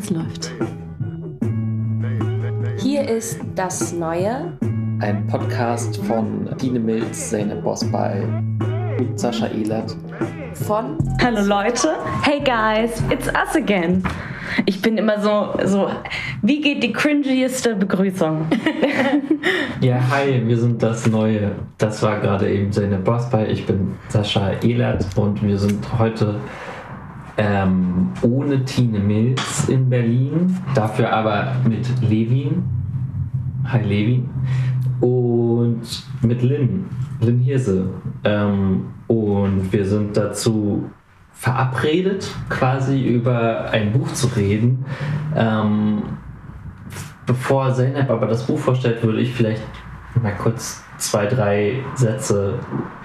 Es läuft. Hier ist das Neue. Ein Podcast von Dine Milz, Zeynep Bosbay und Sascha Ehlert. Von Hallo Leute. Hey guys, it's us again. Ich bin immer so, so, wie geht die cringieste Begrüßung? ja, hi, wir sind das Neue. Das war gerade eben Zeynep Bosbay. Ich bin Sascha Ehlert und wir sind heute ähm, ohne Tine Mills in Berlin, dafür aber mit Levin. Hi Levin. Und mit Lynn, Lynn Hirse. Ähm, und wir sind dazu verabredet, quasi über ein Buch zu reden. Ähm, bevor Zeynep aber das Buch vorstellt, würde ich vielleicht mal kurz zwei, drei Sätze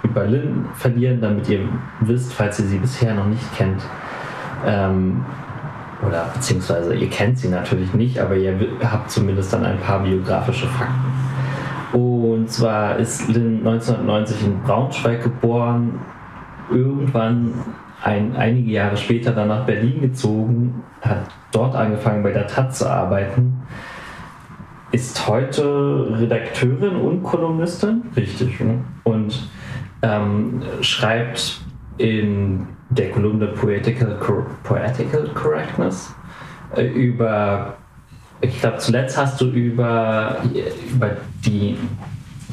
über Lynn verlieren, damit ihr wisst, falls ihr sie bisher noch nicht kennt, ähm, oder beziehungsweise ihr kennt sie natürlich nicht, aber ihr habt zumindest dann ein paar biografische Fakten. Und zwar ist Lynn 1990 in Braunschweig geboren, irgendwann ein, einige Jahre später dann nach Berlin gezogen, hat dort angefangen bei der Taz zu arbeiten, ist heute Redakteurin und Kolumnistin, richtig, ne? und ähm, schreibt in der Kolumne Poetical, Poetical Correctness äh, über, ich glaube, zuletzt hast du über, über die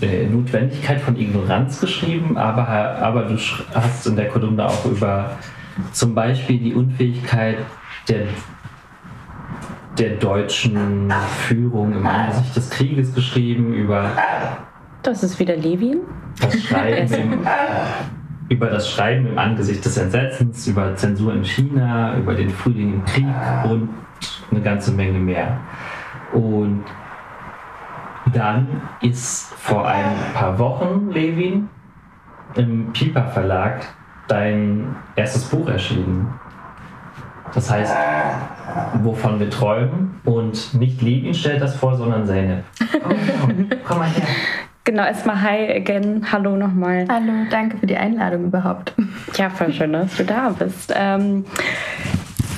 äh, Notwendigkeit von Ignoranz geschrieben, aber, aber du hast in der Kolumne auch über zum Beispiel die Unfähigkeit der, der deutschen Führung im Angesicht des Krieges geschrieben, über das ist wieder Levin. Das Schreiben im, über das Schreiben im Angesicht des Entsetzens, über Zensur in China, über den Frühling im Krieg und eine ganze Menge mehr. Und dann ist vor ein paar Wochen, Levin, im Piper Verlag dein erstes Buch erschienen. Das heißt, wovon wir träumen. Und nicht Levin stellt das vor, sondern Zeynep. Komm, komm, komm mal her. Genau, erstmal hi again. Hallo nochmal. Hallo, danke für die Einladung überhaupt. Ja, voll schön, dass du da bist. Ähm,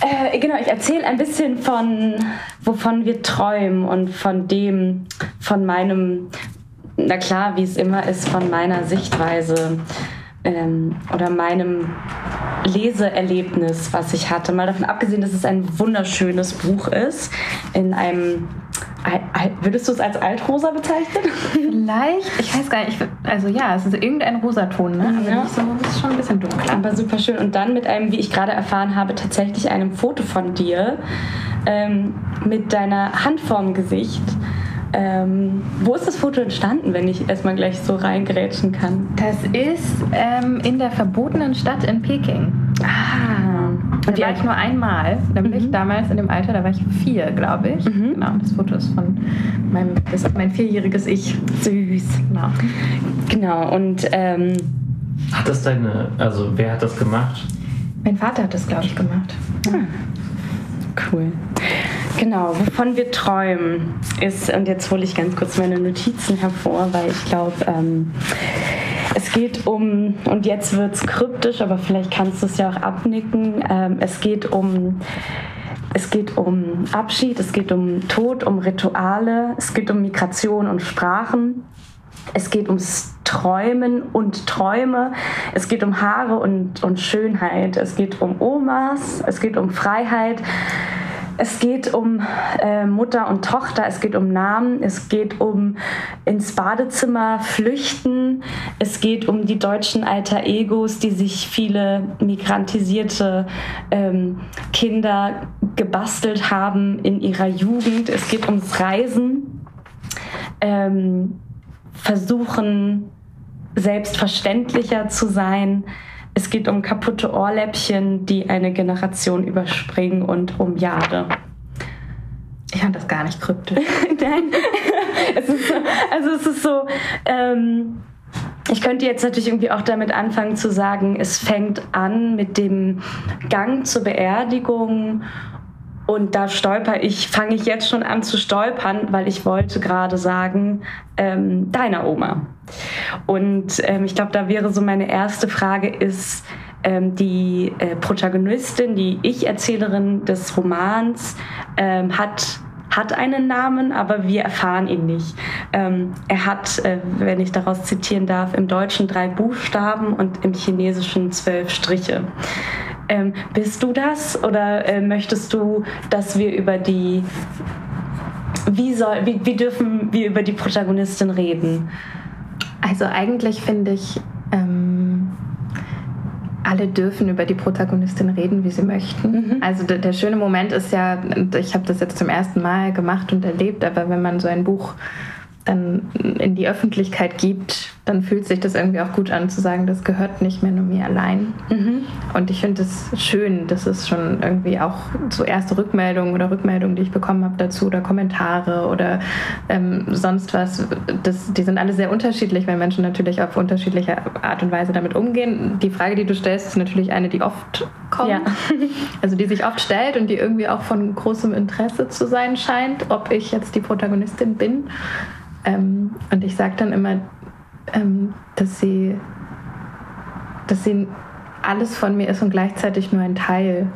äh, genau, ich erzähle ein bisschen von, wovon wir träumen und von dem, von meinem, na klar, wie es immer ist, von meiner Sichtweise ähm, oder meinem Leseerlebnis, was ich hatte. Mal davon abgesehen, dass es ein wunderschönes Buch ist, in einem Würdest du es als altrosa bezeichnen? Vielleicht, ich weiß gar nicht. Also ja, es ist irgendein Rosaton, ne? Aber ja. nicht so, es ist schon ein bisschen dunkel. Aber super schön. Und dann mit einem, wie ich gerade erfahren habe, tatsächlich einem Foto von dir ähm, mit deiner Hand vorm Gesicht. Ähm, wo ist das Foto entstanden, wenn ich erstmal gleich so reingerätschen kann? Das ist ähm, in der verbotenen Stadt in Peking. Ah. Und die war ich nur einmal, nämlich mhm. damals in dem Alter, da war ich vier, glaube ich. Mhm. Genau, das Foto ist von meinem, das ist mein vierjähriges Ich. Süß. Genau. Genau, und ähm, hat das deine, also wer hat das gemacht? Mein Vater hat das, glaube ich, gemacht. Hm. Cool. Genau, wovon wir träumen ist, und jetzt hole ich ganz kurz meine Notizen hervor, weil ich glaube, ähm, es geht um, und jetzt wird es kryptisch, aber vielleicht kannst du es ja auch abnicken, ähm, es geht um es geht um Abschied, es geht um Tod, um Rituale, es geht um Migration und Sprachen. Es geht ums Träumen und Träume. Es geht um Haare und, und Schönheit. Es geht um Omas. Es geht um Freiheit. Es geht um äh, Mutter und Tochter, es geht um Namen, es geht um ins Badezimmer flüchten, es geht um die deutschen Alter Egos, die sich viele migrantisierte ähm, Kinder gebastelt haben in ihrer Jugend. Es geht ums Reisen, ähm, versuchen selbstverständlicher zu sein es geht um kaputte Ohrläppchen, die eine Generation überspringen und um Jahre. Ich fand das gar nicht kryptisch. Nein. es ist so, also es ist so, ähm, ich könnte jetzt natürlich irgendwie auch damit anfangen zu sagen, es fängt an mit dem Gang zur Beerdigung und da stolper ich, fange ich jetzt schon an zu stolpern, weil ich wollte gerade sagen, ähm, deiner Oma. Und ähm, ich glaube, da wäre so meine erste Frage ist, ähm, die äh, Protagonistin, die Ich-Erzählerin des Romans, ähm, hat hat einen Namen, aber wir erfahren ihn nicht. Ähm, er hat, äh, wenn ich daraus zitieren darf, im Deutschen drei Buchstaben und im Chinesischen zwölf Striche. Ähm, bist du das oder äh, möchtest du, dass wir über die, wie, soll, wie, wie dürfen wir über die Protagonistin reden? Also eigentlich finde ich, ähm, alle dürfen über die Protagonistin reden, wie sie möchten. Mhm. Also der, der, schöne Moment ist ja, ich habe das jetzt zum ersten Mal gemacht und erlebt, aber wenn man so ein Buch dann in die Öffentlichkeit gibt, dann fühlt sich das irgendwie auch gut an zu sagen, das gehört nicht mehr nur mir allein. Mhm. Und ich finde es schön, dass es schon irgendwie auch so erste Rückmeldungen oder Rückmeldungen, die ich bekommen habe dazu oder Kommentare oder ähm, sonst was, das, die sind alle sehr unterschiedlich, weil Menschen natürlich auf unterschiedliche Art und Weise damit umgehen. Die Frage, die du stellst, ist natürlich eine, die oft kommt, ja. also die sich oft stellt und die irgendwie auch von großem Interesse zu sein scheint, ob ich jetzt die Protagonistin bin. Ähm, und ich sage dann immer, ähm, dass sie, dass sie alles von mir ist und gleichzeitig nur ein Teil.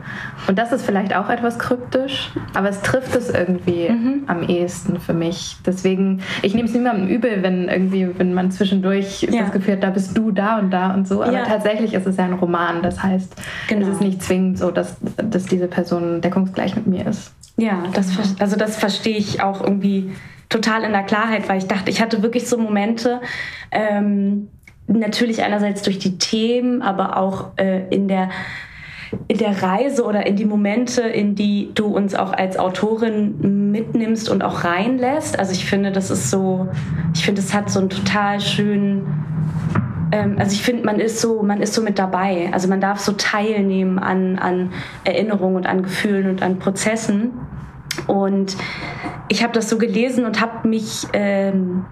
Und das ist vielleicht auch etwas kryptisch, aber es trifft es irgendwie mhm. am ehesten für mich. Deswegen, ich nehme es niemandem übel, wenn irgendwie, wenn man zwischendurch ja. das Gefühl hat, da bist du da und da und so. Aber ja. tatsächlich ist es ja ein Roman. Das heißt, genau. es ist nicht zwingend so, dass, dass diese Person deckungsgleich mit mir ist. Ja, das, also das verstehe ich auch irgendwie total in der Klarheit, weil ich dachte, ich hatte wirklich so Momente, ähm, natürlich einerseits durch die Themen, aber auch äh, in der in der Reise oder in die Momente, in die du uns auch als Autorin mitnimmst und auch reinlässt. Also ich finde, das ist so, ich finde, es hat so einen total schönen, ähm, also ich finde, man ist so, man ist so mit dabei. Also man darf so teilnehmen an, an Erinnerungen und an Gefühlen und an Prozessen. Und ich habe das so gelesen und habe mich ähm,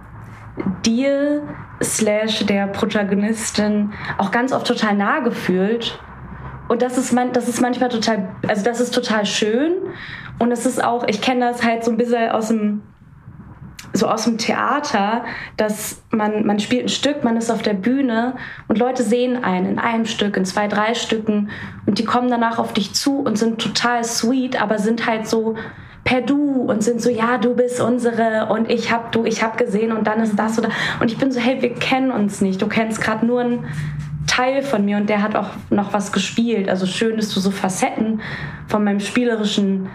dir slash der Protagonistin auch ganz oft total nah gefühlt. Und das ist, man, das ist manchmal total, also das ist total schön. Und es ist auch, ich kenne das halt so ein bisschen aus dem, so aus dem Theater, dass man, man spielt ein Stück, man ist auf der Bühne und Leute sehen einen in einem Stück, in zwei, drei Stücken und die kommen danach auf dich zu und sind total sweet, aber sind halt so, per Du und sind so, ja, du bist unsere und ich hab du, ich hab gesehen und dann ist das oder und ich bin so, hey, wir kennen uns nicht. Du kennst gerade nur einen Teil von mir und der hat auch noch was gespielt. Also schön, dass du so Facetten von meinem spielerischen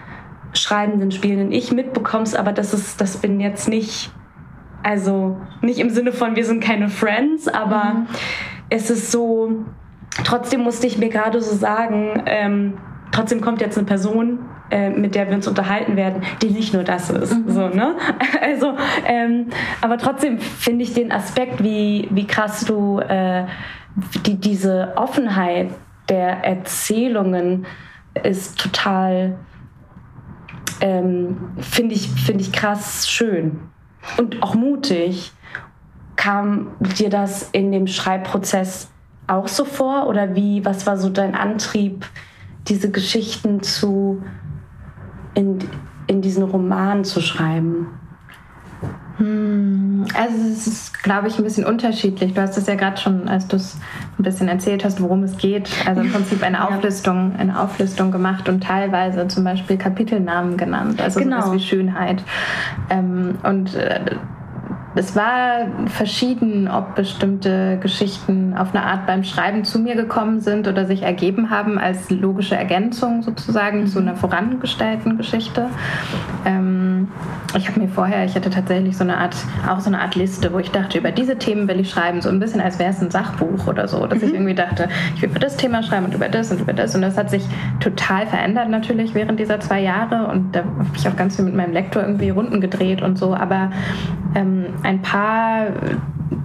schreibenden, spielenden Ich mitbekommst, aber das ist, das bin jetzt nicht, also nicht im Sinne von, wir sind keine Friends, aber mhm. es ist so, trotzdem musste ich mir gerade so sagen, ähm, trotzdem kommt jetzt eine Person, äh, mit der wir uns unterhalten werden, die nicht nur das ist. Mhm. So, ne? Also, ähm, aber trotzdem finde ich den Aspekt, wie, wie krass du äh, die, diese Offenheit der Erzählungen ist total, ähm, finde ich, find ich krass schön und auch mutig. Kam dir das in dem Schreibprozess auch so vor oder wie, was war so dein Antrieb, diese Geschichten zu in, in diesen Roman zu schreiben? Hm, also es ist, glaube ich, ein bisschen unterschiedlich. Du hast es ja gerade schon, als du es ein bisschen erzählt hast, worum es geht. Also im Prinzip eine Auflistung, eine Auflistung gemacht und teilweise zum Beispiel Kapitelnamen genannt. Also genau. sowas wie Schönheit. Ähm, und äh, es war verschieden, ob bestimmte Geschichten auf eine Art beim Schreiben zu mir gekommen sind oder sich ergeben haben als logische Ergänzung sozusagen mhm. zu einer vorangestellten Geschichte. Ähm, ich habe mir vorher, ich hatte tatsächlich so eine Art, auch so eine Art Liste, wo ich dachte, über diese Themen will ich schreiben, so ein bisschen als wäre es ein Sachbuch oder so, dass mhm. ich irgendwie dachte, ich will über das Thema schreiben und über das und über das und das hat sich total verändert natürlich während dieser zwei Jahre und da habe ich auch ganz viel mit meinem Lektor irgendwie Runden gedreht und so, aber ähm, ein paar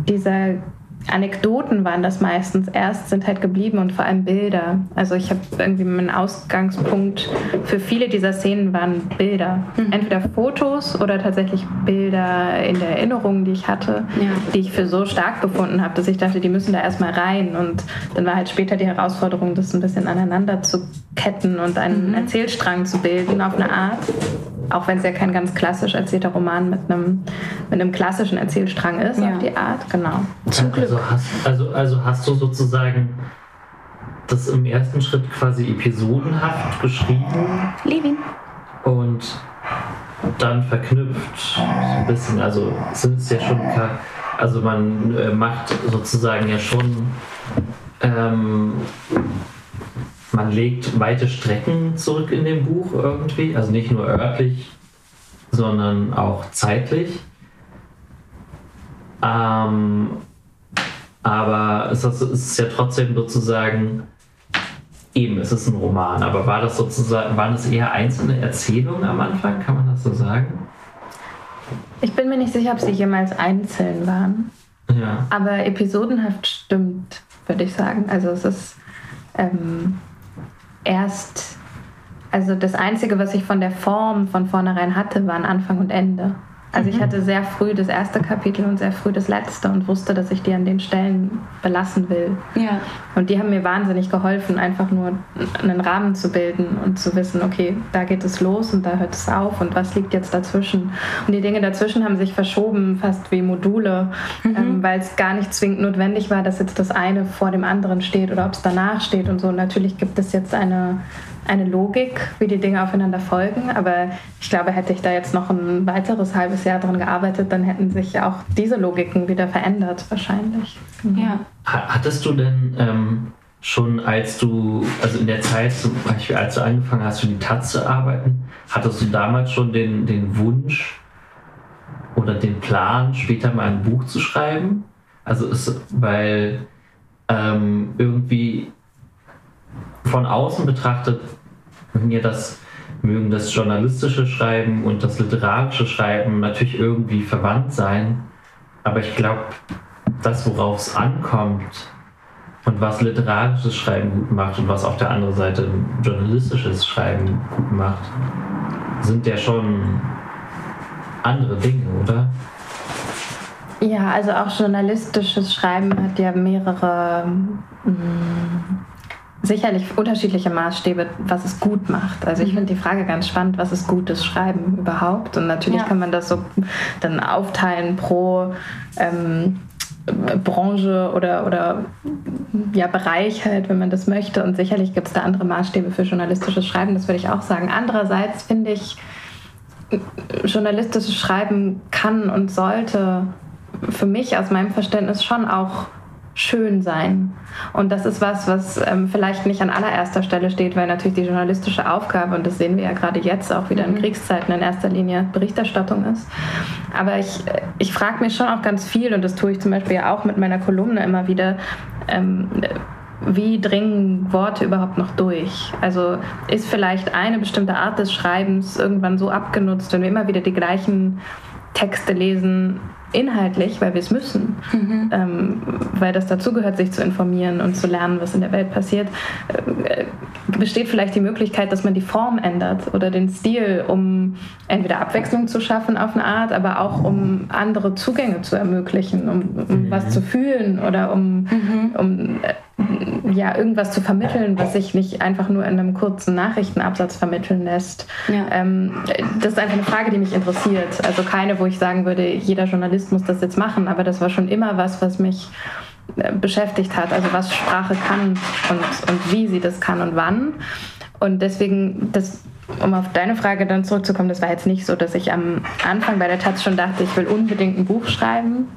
dieser Anekdoten waren das meistens erst, sind halt geblieben und vor allem Bilder. Also ich habe irgendwie mein Ausgangspunkt für viele dieser Szenen waren Bilder. Mhm. Entweder Fotos oder tatsächlich Bilder in der Erinnerung, die ich hatte, ja. die ich für so stark befunden habe, dass ich dachte, die müssen da erstmal rein. Und dann war halt später die Herausforderung, das ein bisschen aneinander zu ketten und einen mhm. Erzählstrang zu bilden auf eine Art auch wenn es ja kein ganz klassisch erzählter Roman mit einem, mit einem klassischen Erzählstrang ist, ja. auf die Art, genau. Zum Glück. Also hast, also, also hast du sozusagen das im ersten Schritt quasi episodenhaft geschrieben. Levin. Und dann verknüpft so ein bisschen, also sind es ja schon, also man äh, macht sozusagen ja schon, ähm, man legt weite Strecken zurück in dem Buch irgendwie, also nicht nur örtlich, sondern auch zeitlich. Ähm, aber es ist ja trotzdem sozusagen Eben, es ist ein Roman, aber war das sozusagen, waren es eher einzelne Erzählungen am Anfang, kann man das so sagen? Ich bin mir nicht sicher, ob sie jemals einzeln waren. Ja. Aber episodenhaft stimmt, würde ich sagen. Also es ist ähm, erst, also das Einzige, was ich von der Form von vornherein hatte, waren Anfang und Ende. Also mhm. ich hatte sehr früh das erste Kapitel und sehr früh das letzte und wusste, dass ich die an den Stellen belassen will. Ja. Und die haben mir wahnsinnig geholfen, einfach nur einen Rahmen zu bilden und zu wissen, okay, da geht es los und da hört es auf und was liegt jetzt dazwischen. Und die Dinge dazwischen haben sich verschoben, fast wie Module, mhm. ähm, weil es gar nicht zwingend notwendig war, dass jetzt das eine vor dem anderen steht oder ob es danach steht und so. Und natürlich gibt es jetzt eine eine Logik, wie die Dinge aufeinander folgen. Aber ich glaube, hätte ich da jetzt noch ein weiteres halbes Jahr dran gearbeitet, dann hätten sich auch diese Logiken wieder verändert, wahrscheinlich. Genau. Ja. Hattest du denn ähm, schon, als du, also in der Zeit, zum Beispiel, als du angefangen hast, für die Taz zu arbeiten, hattest du damals schon den, den Wunsch oder den Plan, später mal ein Buch zu schreiben? Also, ist, weil ähm, irgendwie von außen betrachtet mir das mögen das journalistische Schreiben und das literarische Schreiben natürlich irgendwie verwandt sein. Aber ich glaube, das, worauf es ankommt und was literarisches Schreiben gut macht und was auf der anderen Seite journalistisches Schreiben gut macht, sind ja schon andere Dinge, oder? Ja, also auch journalistisches Schreiben hat ja mehrere mh, mm, sicherlich unterschiedliche Maßstäbe, was es gut macht. Also ich mhm. finde die Frage ganz spannend, was ist gutes Schreiben überhaupt? Und natürlich ja. kann man das so dann aufteilen pro ähm, Branche oder, oder ja, Bereich halt, wenn man das möchte. Und sicherlich gibt es da andere Maßstäbe für journalistisches Schreiben, das würde ich auch sagen. Andererseits finde ich, journalistisches Schreiben kann und sollte für mich aus meinem Verständnis schon auch schön sein. Und das ist was, was ähm, vielleicht nicht an allererster Stelle steht, weil natürlich die journalistische Aufgabe, und das sehen wir ja gerade jetzt auch wieder in mhm. Kriegszeiten, in erster Linie Berichterstattung ist. Aber ich, ich frage mich schon auch ganz viel, und das tue ich zum Beispiel ja auch mit meiner Kolumne immer wieder, ähm, wie dringen Worte überhaupt noch durch? Also ist vielleicht eine bestimmte Art des Schreibens irgendwann so abgenutzt, wenn wir immer wieder die gleichen Texte lesen, inhaltlich, weil wir es müssen, mhm. ähm, weil das dazugehört, sich zu informieren und zu lernen, was in der Welt passiert, äh, besteht vielleicht die Möglichkeit, dass man die Form ändert oder den Stil, um entweder Abwechslung zu schaffen auf eine Art, aber auch um andere Zugänge zu ermöglichen, um, um mhm. was zu fühlen oder um, mhm. um äh, ja, irgendwas zu vermitteln, was sich nicht einfach nur in einem kurzen Nachrichtenabsatz vermitteln lässt. Ja. Ähm, das ist einfach eine Frage, die mich interessiert. Also keine, wo ich sagen würde, jeder Journalist muss das jetzt machen, aber das war schon immer was, was mich äh, beschäftigt hat. Also was Sprache kann und, und wie sie das kann und wann. Und deswegen, das, um auf deine Frage dann zurückzukommen, das war jetzt nicht so, dass ich am Anfang bei der Taz schon dachte, ich will unbedingt ein Buch schreiben.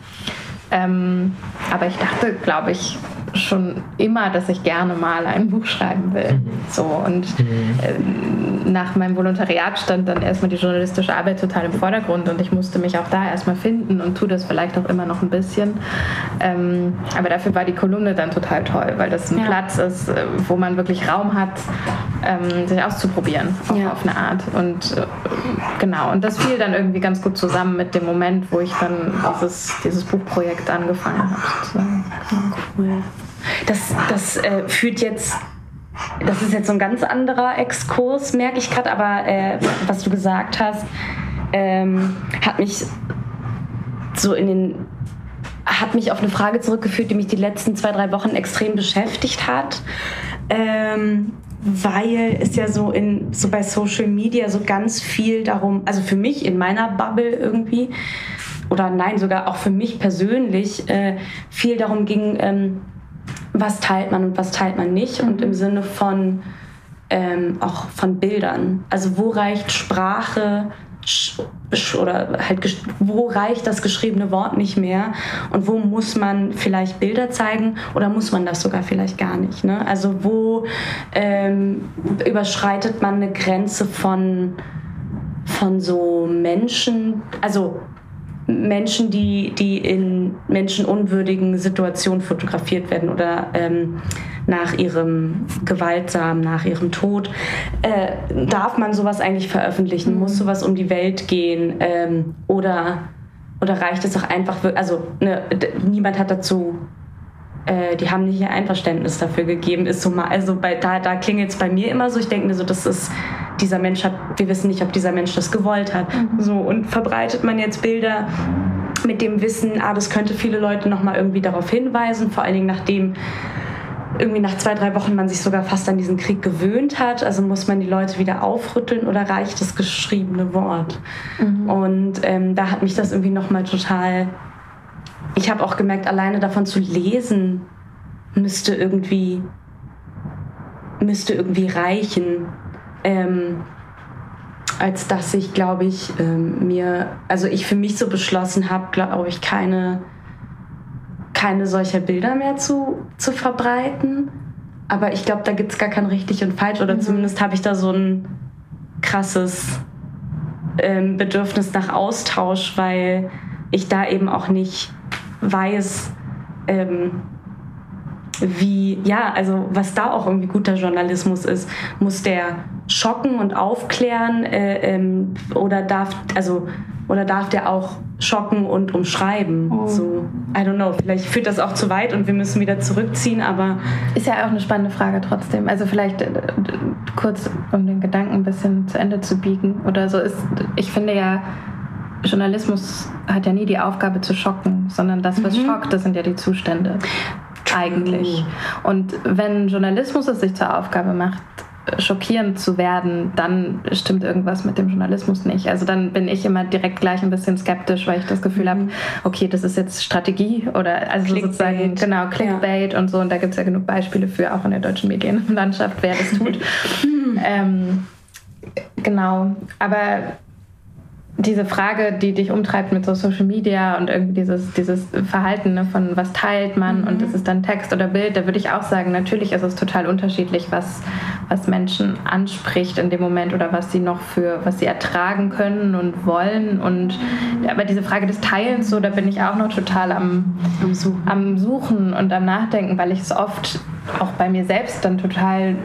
Ähm, aber ich dachte, glaube ich, schon immer, dass ich gerne mal ein Buch schreiben will. Mhm. So und mhm. äh, nach meinem Volontariat stand dann erstmal die journalistische Arbeit total im Vordergrund und ich musste mich auch da erstmal finden und tue das vielleicht auch immer noch ein bisschen. Ähm, aber dafür war die Kolumne dann total toll, weil das ein ja. Platz ist, äh, wo man wirklich Raum hat, ähm, sich auszuprobieren, auch ja. auf eine Art. Und äh, genau, und das fiel dann irgendwie ganz gut zusammen mit dem Moment, wo ich dann dieses, dieses Buchprojekt angefangen habe. Cool. Das, das äh, führt jetzt das ist jetzt so ein ganz anderer Exkurs, merke ich gerade, aber äh, was du gesagt hast, ähm, hat mich so in den hat mich auf eine Frage zurückgeführt, die mich die letzten zwei, drei Wochen extrem beschäftigt hat. Ähm, weil es ja so in so bei Social Media so ganz viel darum, also für mich in meiner Bubble irgendwie oder nein sogar auch für mich persönlich äh, viel darum ging, ähm, was teilt man und was teilt man nicht. Mhm. Und im Sinne von ähm, auch von Bildern. Also wo reicht Sprache oder halt wo reicht das geschriebene Wort nicht mehr und wo muss man vielleicht Bilder zeigen oder muss man das sogar vielleicht gar nicht. Ne? Also wo ähm, überschreitet man eine Grenze von, von so Menschen, also Menschen, die, die in menschenunwürdigen Situationen fotografiert werden oder ähm, nach ihrem gewaltsam, nach ihrem Tod. Äh, darf man sowas eigentlich veröffentlichen? Muss sowas um die Welt gehen? Ähm, oder, oder reicht es auch einfach, also ne, niemand hat dazu äh, die haben nicht ihr Einverständnis dafür gegeben, ist so mal, also bei, da, da klingelt es bei mir immer so, ich denke mir so, das ist, dieser Mensch hat, wir wissen nicht, ob dieser Mensch das gewollt hat. Mhm. So, und verbreitet man jetzt Bilder mit dem Wissen, ah, das könnte viele Leute nochmal irgendwie darauf hinweisen, vor allen Dingen nachdem irgendwie nach zwei, drei Wochen man sich sogar fast an diesen Krieg gewöhnt hat. Also muss man die Leute wieder aufrütteln oder reicht das geschriebene Wort? Mhm. Und ähm, da hat mich das irgendwie nochmal total ich habe auch gemerkt, alleine davon zu lesen müsste irgendwie, müsste irgendwie reichen. Ähm, als dass ich, glaube ich, ähm, mir, also ich für mich so beschlossen habe, glaube ich, keine, keine solcher Bilder mehr zu, zu verbreiten. Aber ich glaube, da gibt es gar kein richtig und falsch. Oder mhm. zumindest habe ich da so ein krasses ähm, Bedürfnis nach Austausch, weil ich da eben auch nicht weiß, ähm, wie, ja, also was da auch irgendwie guter Journalismus ist, muss der schocken und aufklären äh, ähm, oder darf, also, oder darf der auch schocken und umschreiben? Oh. So, I don't know, vielleicht führt das auch zu weit und wir müssen wieder zurückziehen, aber. Ist ja auch eine spannende Frage trotzdem. Also vielleicht äh, kurz, um den Gedanken ein bisschen zu Ende zu biegen oder so ist, ich finde ja, Journalismus hat ja nie die Aufgabe zu schocken, sondern das, was mhm. schockt, das sind ja die Zustände. Eigentlich. Und wenn Journalismus es sich zur Aufgabe macht, schockierend zu werden, dann stimmt irgendwas mit dem Journalismus nicht. Also dann bin ich immer direkt gleich ein bisschen skeptisch, weil ich das Gefühl mhm. habe, okay, das ist jetzt Strategie oder also Clickbait. sozusagen genau Clickbait ja. und so. Und da gibt es ja genug Beispiele für, auch in der deutschen Medienlandschaft, wer das tut. ähm, genau. Aber diese Frage, die dich umtreibt mit so Social Media und irgendwie dieses, dieses Verhalten ne, von was teilt man mhm. und ist es dann Text oder Bild, da würde ich auch sagen, natürlich ist es total unterschiedlich, was, was Menschen anspricht in dem Moment oder was sie noch für, was sie ertragen können und wollen. Und aber diese Frage des Teilens, so, da bin ich auch noch total am, am, Suchen. am Suchen und am Nachdenken, weil ich es oft auch bei mir selbst dann total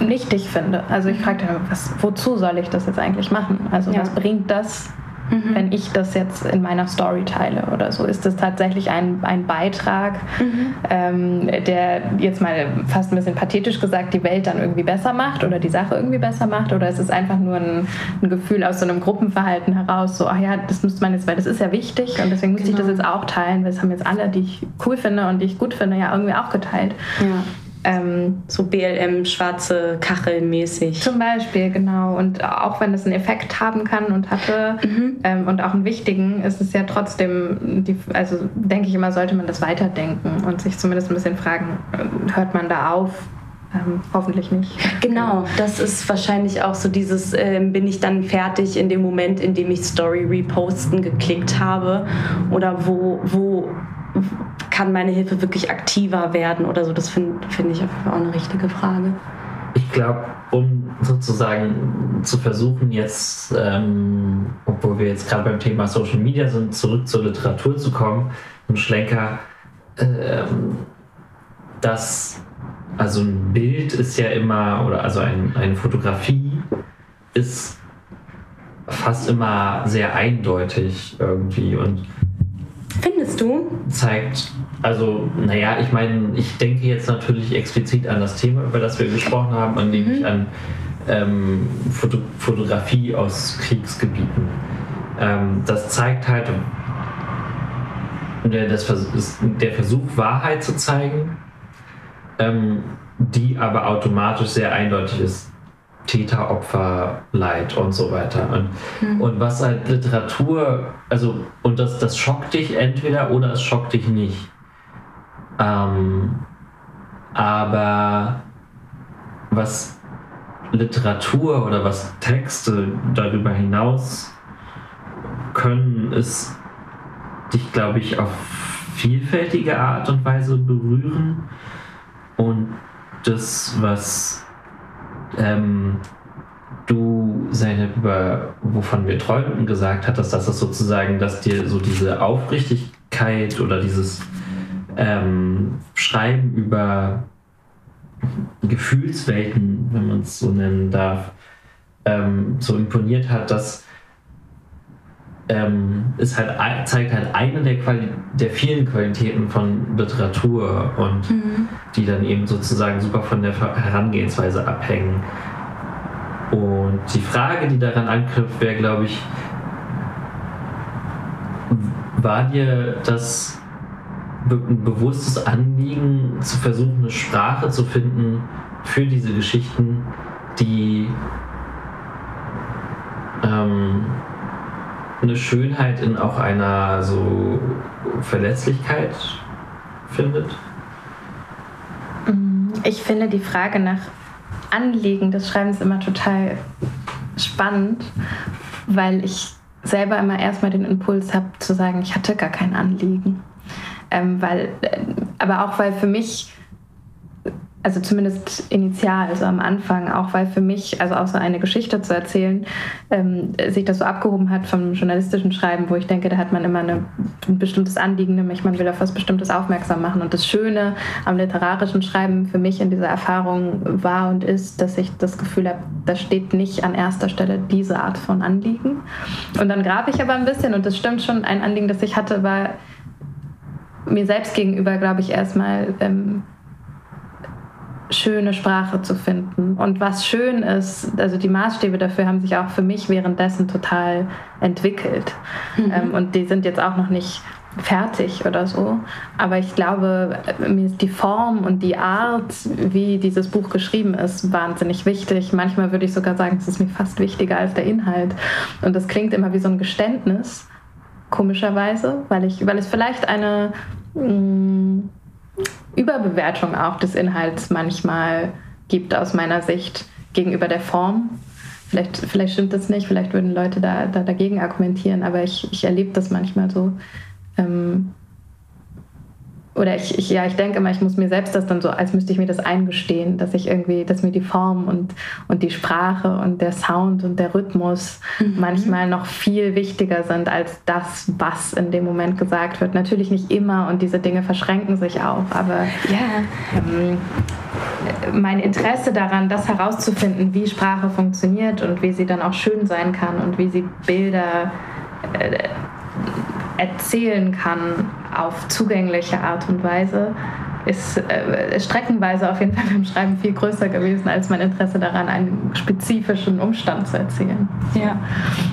nichtig finde. Also ich frage was, wozu soll ich das jetzt eigentlich machen? Also ja. was bringt das, mhm. wenn ich das jetzt in meiner Story teile oder so? Ist das tatsächlich ein, ein Beitrag, mhm. ähm, der jetzt mal fast ein bisschen pathetisch gesagt die Welt dann irgendwie besser macht oder die Sache irgendwie besser macht? Oder ist es einfach nur ein, ein Gefühl aus so einem Gruppenverhalten heraus, so, ach ja, das müsste man jetzt, weil das ist ja wichtig und deswegen muss genau. ich das genau. jetzt auch teilen, weil das haben jetzt alle, die ich cool finde und die ich gut finde, ja irgendwie auch geteilt. Ja. Ähm, so BLM, schwarze Kacheln mäßig. Zum Beispiel, genau. Und auch wenn es einen Effekt haben kann und hatte mhm. ähm, und auch einen wichtigen, ist es ja trotzdem, die, also denke ich immer, sollte man das weiterdenken und sich zumindest ein bisschen fragen, äh, hört man da auf? Ähm, hoffentlich nicht. Genau, das ist wahrscheinlich auch so dieses, ähm, bin ich dann fertig in dem Moment, in dem ich Story reposten geklickt habe oder wo, wo kann meine Hilfe wirklich aktiver werden oder so? Das finde find ich auf jeden Fall auch eine richtige Frage. Ich glaube, um sozusagen zu versuchen, jetzt, ähm, obwohl wir jetzt gerade beim Thema Social Media sind, zurück zur Literatur zu kommen, ein Schlenker, ähm, dass also ein Bild ist ja immer, oder also ein, eine Fotografie ist fast immer sehr eindeutig irgendwie und Findest du? Zeigt, also, naja, ich meine, ich denke jetzt natürlich explizit an das Thema, über das wir gesprochen haben, an dem mhm. ich an ähm, Foto Fotografie aus Kriegsgebieten. Ähm, das zeigt halt, der, das ist der Versuch, Wahrheit zu zeigen, ähm, die aber automatisch sehr eindeutig ist. Täter, Opfer, Leid und so weiter. Und, mhm. und was halt Literatur, also, und das, das schockt dich entweder oder es schockt dich nicht. Ähm, Aber was Literatur oder was Texte darüber hinaus können, ist dich, glaube ich, auf vielfältige Art und Weise berühren. Und das, was ähm, du, Zeynep, über wovon wir träumten, gesagt hattest, dass es sozusagen, dass dir so diese Aufrichtigkeit oder dieses ähm, Schreiben über Gefühlswelten, wenn man es so nennen darf, ähm, so imponiert hat, dass ähm, ist halt, zeigt halt eine der, Quali der vielen Qualitäten von Literatur und mhm. die dann eben sozusagen super von der Herangehensweise abhängen. Und die Frage, die daran anknüpft, wäre, glaube ich, war dir das ein bewusstes Anliegen, zu versuchen, eine Sprache zu finden für diese Geschichten, die ähm, eine Schönheit in auch einer so Verletzlichkeit findet? Ich finde die Frage nach Anliegen des Schreibens immer total spannend, weil ich selber immer erstmal den Impuls habe zu sagen, ich hatte gar kein Anliegen. Ähm, weil, äh, aber auch weil für mich also zumindest initial, also am Anfang, auch weil für mich, also außer eine Geschichte zu erzählen, ähm, sich das so abgehoben hat vom journalistischen Schreiben, wo ich denke, da hat man immer eine, ein bestimmtes Anliegen, nämlich man will auf was Bestimmtes aufmerksam machen. Und das Schöne am literarischen Schreiben für mich in dieser Erfahrung war und ist, dass ich das Gefühl habe, da steht nicht an erster Stelle diese Art von Anliegen. Und dann grabe ich aber ein bisschen und das stimmt schon, ein Anliegen, das ich hatte, war mir selbst gegenüber, glaube ich, erstmal ähm, schöne Sprache zu finden. Und was schön ist, also die Maßstäbe dafür haben sich auch für mich währenddessen total entwickelt. Mhm. Ähm, und die sind jetzt auch noch nicht fertig oder so. Aber ich glaube, mir ist die Form und die Art, wie dieses Buch geschrieben ist, wahnsinnig wichtig. Manchmal würde ich sogar sagen, es ist mir fast wichtiger als der Inhalt. Und das klingt immer wie so ein Geständnis, komischerweise, weil, ich, weil es vielleicht eine mh, mm, Überbewertung auch des Inhalts manchmal gibt aus meiner Sicht gegenüber der Form. Vielleicht, vielleicht stimmt das nicht, vielleicht würden Leute da, da dagegen argumentieren, aber ich, ich erlebe das manchmal so. Ähm, oder ich, ich, ja, ich denke immer, ich muss mir selbst das dann so, als müsste ich mir das eingestehen, dass ich irgendwie, dass mir die Form und, und die Sprache und der Sound und der Rhythmus mhm. manchmal noch viel wichtiger sind als das, was in dem Moment gesagt wird. Natürlich nicht immer und diese Dinge verschränken sich auch, aber ja. ähm, mein Interesse daran, das herauszufinden, wie Sprache funktioniert und wie sie dann auch schön sein kann und wie sie Bilder äh, erzählen kann auf zugängliche Art und Weise, ist äh, streckenweise auf jeden Fall beim Schreiben viel größer gewesen als mein Interesse daran, einen spezifischen Umstand zu erzählen. Ja,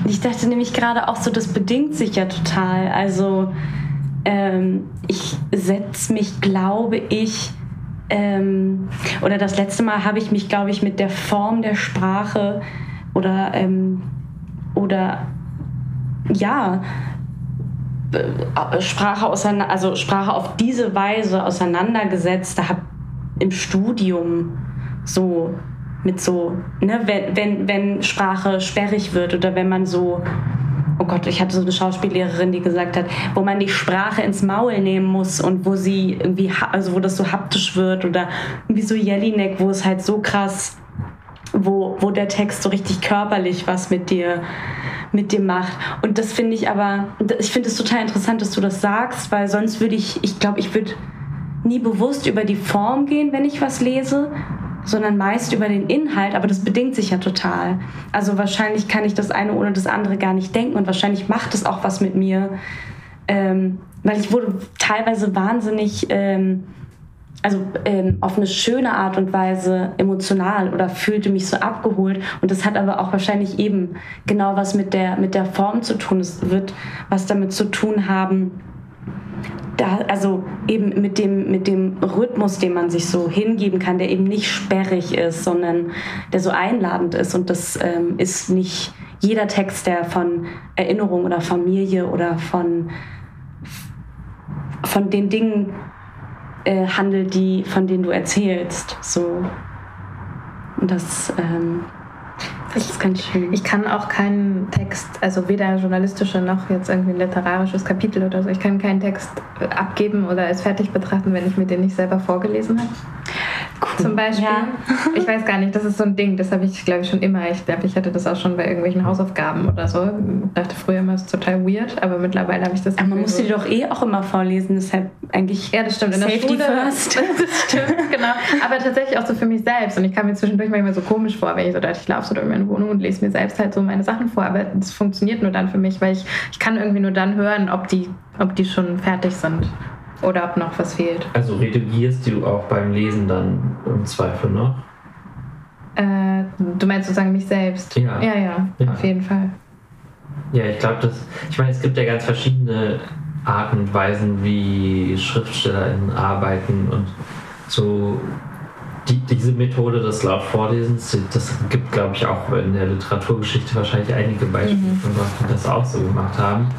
ich dachte nämlich gerade auch so, das bedingt sich ja total. Also ähm, ich setze mich, glaube ich, ähm, oder das letzte Mal habe ich mich, glaube ich, mit der Form der Sprache oder, ähm, oder ja, Sprache auseinander, also Sprache auf diese Weise auseinandergesetzt, da habe im Studium so mit so, ne, wenn, wenn, wenn Sprache sperrig wird oder wenn man so, oh Gott, ich hatte so eine Schauspiellehrerin, die gesagt hat, wo man die Sprache ins Maul nehmen muss und wo sie irgendwie, also wo das so haptisch wird oder irgendwie so Jelinek, wo es halt so krass, wo, wo der Text so richtig körperlich was mit dir mit dem macht. Und das finde ich aber, ich finde es total interessant, dass du das sagst, weil sonst würde ich, ich glaube, ich würde nie bewusst über die Form gehen, wenn ich was lese, sondern meist über den Inhalt, aber das bedingt sich ja total. Also wahrscheinlich kann ich das eine ohne das andere gar nicht denken und wahrscheinlich macht es auch was mit mir, ähm, weil ich wurde teilweise wahnsinnig ähm, also ähm, auf eine schöne Art und Weise emotional oder fühlte mich so abgeholt. Und das hat aber auch wahrscheinlich eben genau was mit der, mit der Form zu tun. Es wird was damit zu tun haben, da, also eben mit dem, mit dem Rhythmus, den man sich so hingeben kann, der eben nicht sperrig ist, sondern der so einladend ist. Und das ähm, ist nicht jeder Text, der von Erinnerung oder Familie oder von, von den Dingen äh, handelt, die, von denen du erzählst. So. Und das, ähm, das ist ganz schön. Ich kann auch keinen Text, also weder journalistische noch jetzt irgendwie ein literarisches Kapitel oder so, ich kann keinen Text abgeben oder als fertig betrachten, wenn ich mir den nicht selber vorgelesen habe. Cool. Zum Beispiel. Ja. Ich weiß gar nicht, das ist so ein Ding, das habe ich, glaube ich, schon immer. Ich glaube, ich hatte das auch schon bei irgendwelchen Hausaufgaben oder so. Ich dachte früher immer, es ist total weird, aber mittlerweile habe ich das. Aber man muss so die doch eh auch immer vorlesen, deshalb eigentlich. Ja, das stimmt. In Safety der Schule, first. Das stimmt, genau. Aber tatsächlich auch so für mich selbst. Und ich kam mir zwischendurch manchmal so komisch vor, wenn ich so dachte, ich laufe so durch meine Wohnung und lese mir selbst halt so meine Sachen vor. Aber das funktioniert nur dann für mich, weil ich, ich kann irgendwie nur dann hören, ob die, ob die schon fertig sind oder ob noch was fehlt. Also redigierst du auch beim Lesen dann im Zweifel noch? Äh, du meinst sozusagen mich selbst? Ja. Ja, ja, ja. auf jeden Fall. Ja, ich glaube, das. Ich meine, es gibt ja ganz verschiedene Arten und Weisen, wie SchriftstellerInnen arbeiten und so. Die, diese Methode des Lautvorlesens, das gibt, glaube ich, auch in der Literaturgeschichte wahrscheinlich einige Beispiele mhm. von Leuten, die das auch so gemacht haben.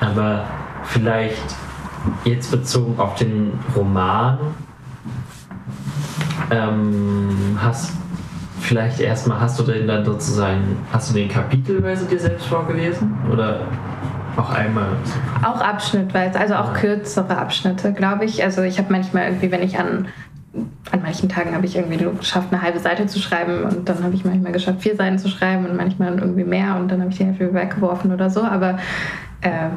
Aber vielleicht jetzt bezogen auf den Roman, ähm, hast vielleicht erstmal, hast du den dann sozusagen, hast du den kapitelweise dir selbst vorgelesen? Oder auch einmal? Auch abschnittweise, also auch ja. kürzere Abschnitte, glaube ich. Also ich habe manchmal irgendwie, wenn ich an an manchen Tagen habe ich irgendwie geschafft, eine halbe Seite zu schreiben und dann habe ich manchmal geschafft, vier Seiten zu schreiben und manchmal irgendwie mehr und dann habe ich die Hälfte weggeworfen oder so. Aber äh,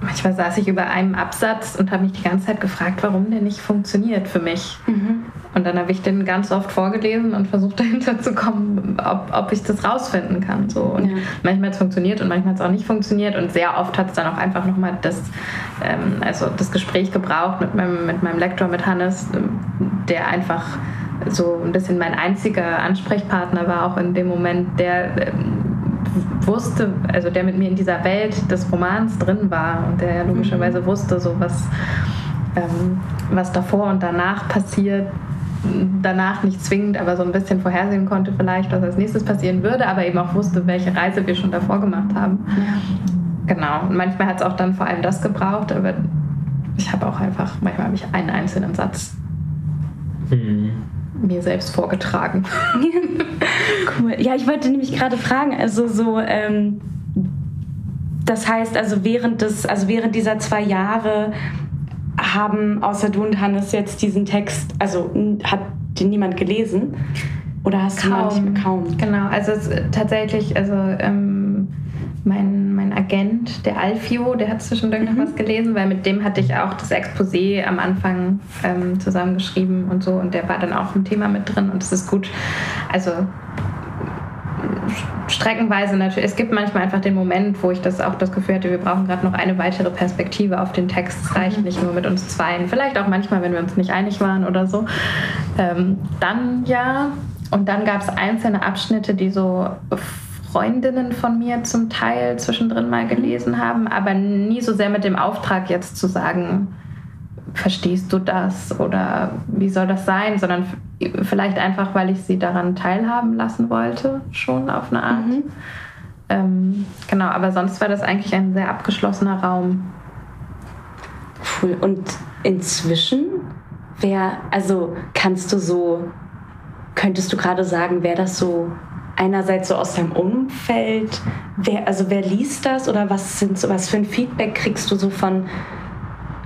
manchmal saß ich über einem Absatz und habe mich die ganze Zeit gefragt, warum der nicht funktioniert für mich. Mhm. Und dann habe ich den ganz oft vorgelesen und versucht dahinter zu kommen, ob, ob ich das rausfinden kann. So. Und ja. manchmal hat es funktioniert und manchmal hat es auch nicht funktioniert. Und sehr oft hat es dann auch einfach nochmal das, ähm, also das Gespräch gebraucht mit meinem, mit meinem Lektor, mit Hannes, der einfach so ein bisschen mein einziger Ansprechpartner war, auch in dem Moment, der ähm, wusste, also der mit mir in dieser Welt des Romans drin war und der ja logischerweise mhm. wusste, so was, ähm, was davor und danach passiert, danach nicht zwingend, aber so ein bisschen vorhersehen konnte vielleicht, was als nächstes passieren würde, aber eben auch wusste, welche Reise wir schon davor gemacht haben. Ja. Genau. Und manchmal hat es auch dann vor allem das gebraucht, aber ich habe auch einfach, manchmal habe ich einen einzelnen Satz. Mhm mir selbst vorgetragen. cool. Ja, ich wollte nämlich gerade fragen, also so, ähm, das heißt, also während des, also während dieser zwei Jahre haben außer du und Hannes jetzt diesen Text, also hat den niemand gelesen? Oder hast kaum. du manchmal kaum? Genau, also tatsächlich, also ähm, mein, mein Agent, der Alfio, der hat zwischendurch mhm. noch was gelesen, weil mit dem hatte ich auch das Exposé am Anfang ähm, zusammengeschrieben und so und der war dann auch im Thema mit drin und es ist gut. Also streckenweise natürlich. Es gibt manchmal einfach den Moment, wo ich das auch das Gefühl hatte, wir brauchen gerade noch eine weitere Perspektive auf den Text. Es reicht mhm. nicht nur mit uns zweien. Vielleicht auch manchmal, wenn wir uns nicht einig waren oder so. Ähm, dann ja. Und dann gab es einzelne Abschnitte, die so Freundinnen von mir zum Teil zwischendrin mal gelesen haben, aber nie so sehr mit dem Auftrag jetzt zu sagen, verstehst du das oder wie soll das sein, sondern vielleicht einfach, weil ich sie daran teilhaben lassen wollte, schon auf eine Art. Mhm. Ähm, genau, aber sonst war das eigentlich ein sehr abgeschlossener Raum. Cool. Und inzwischen, wer, also kannst du so, könntest du gerade sagen, wer das so einerseits so aus deinem Umfeld, wer, also wer liest das oder was sind was für ein Feedback kriegst du so von,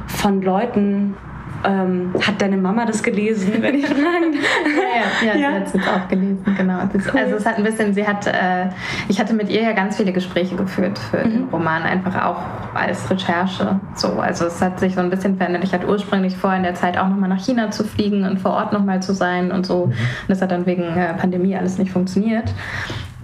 von Leuten, ähm, hat deine Mama das gelesen, wenn ich fragen ja, ja, ja, sie hat es jetzt auch gelesen, genau. Das, cool. Also es hat ein bisschen, sie hat, äh, ich hatte mit ihr ja ganz viele Gespräche geführt für mhm. den Roman, einfach auch als Recherche. So, also es hat sich so ein bisschen verändert. Ich hatte ursprünglich vor, in der Zeit auch nochmal nach China zu fliegen und vor Ort nochmal zu sein und so. Mhm. Und das hat dann wegen äh, Pandemie alles nicht funktioniert.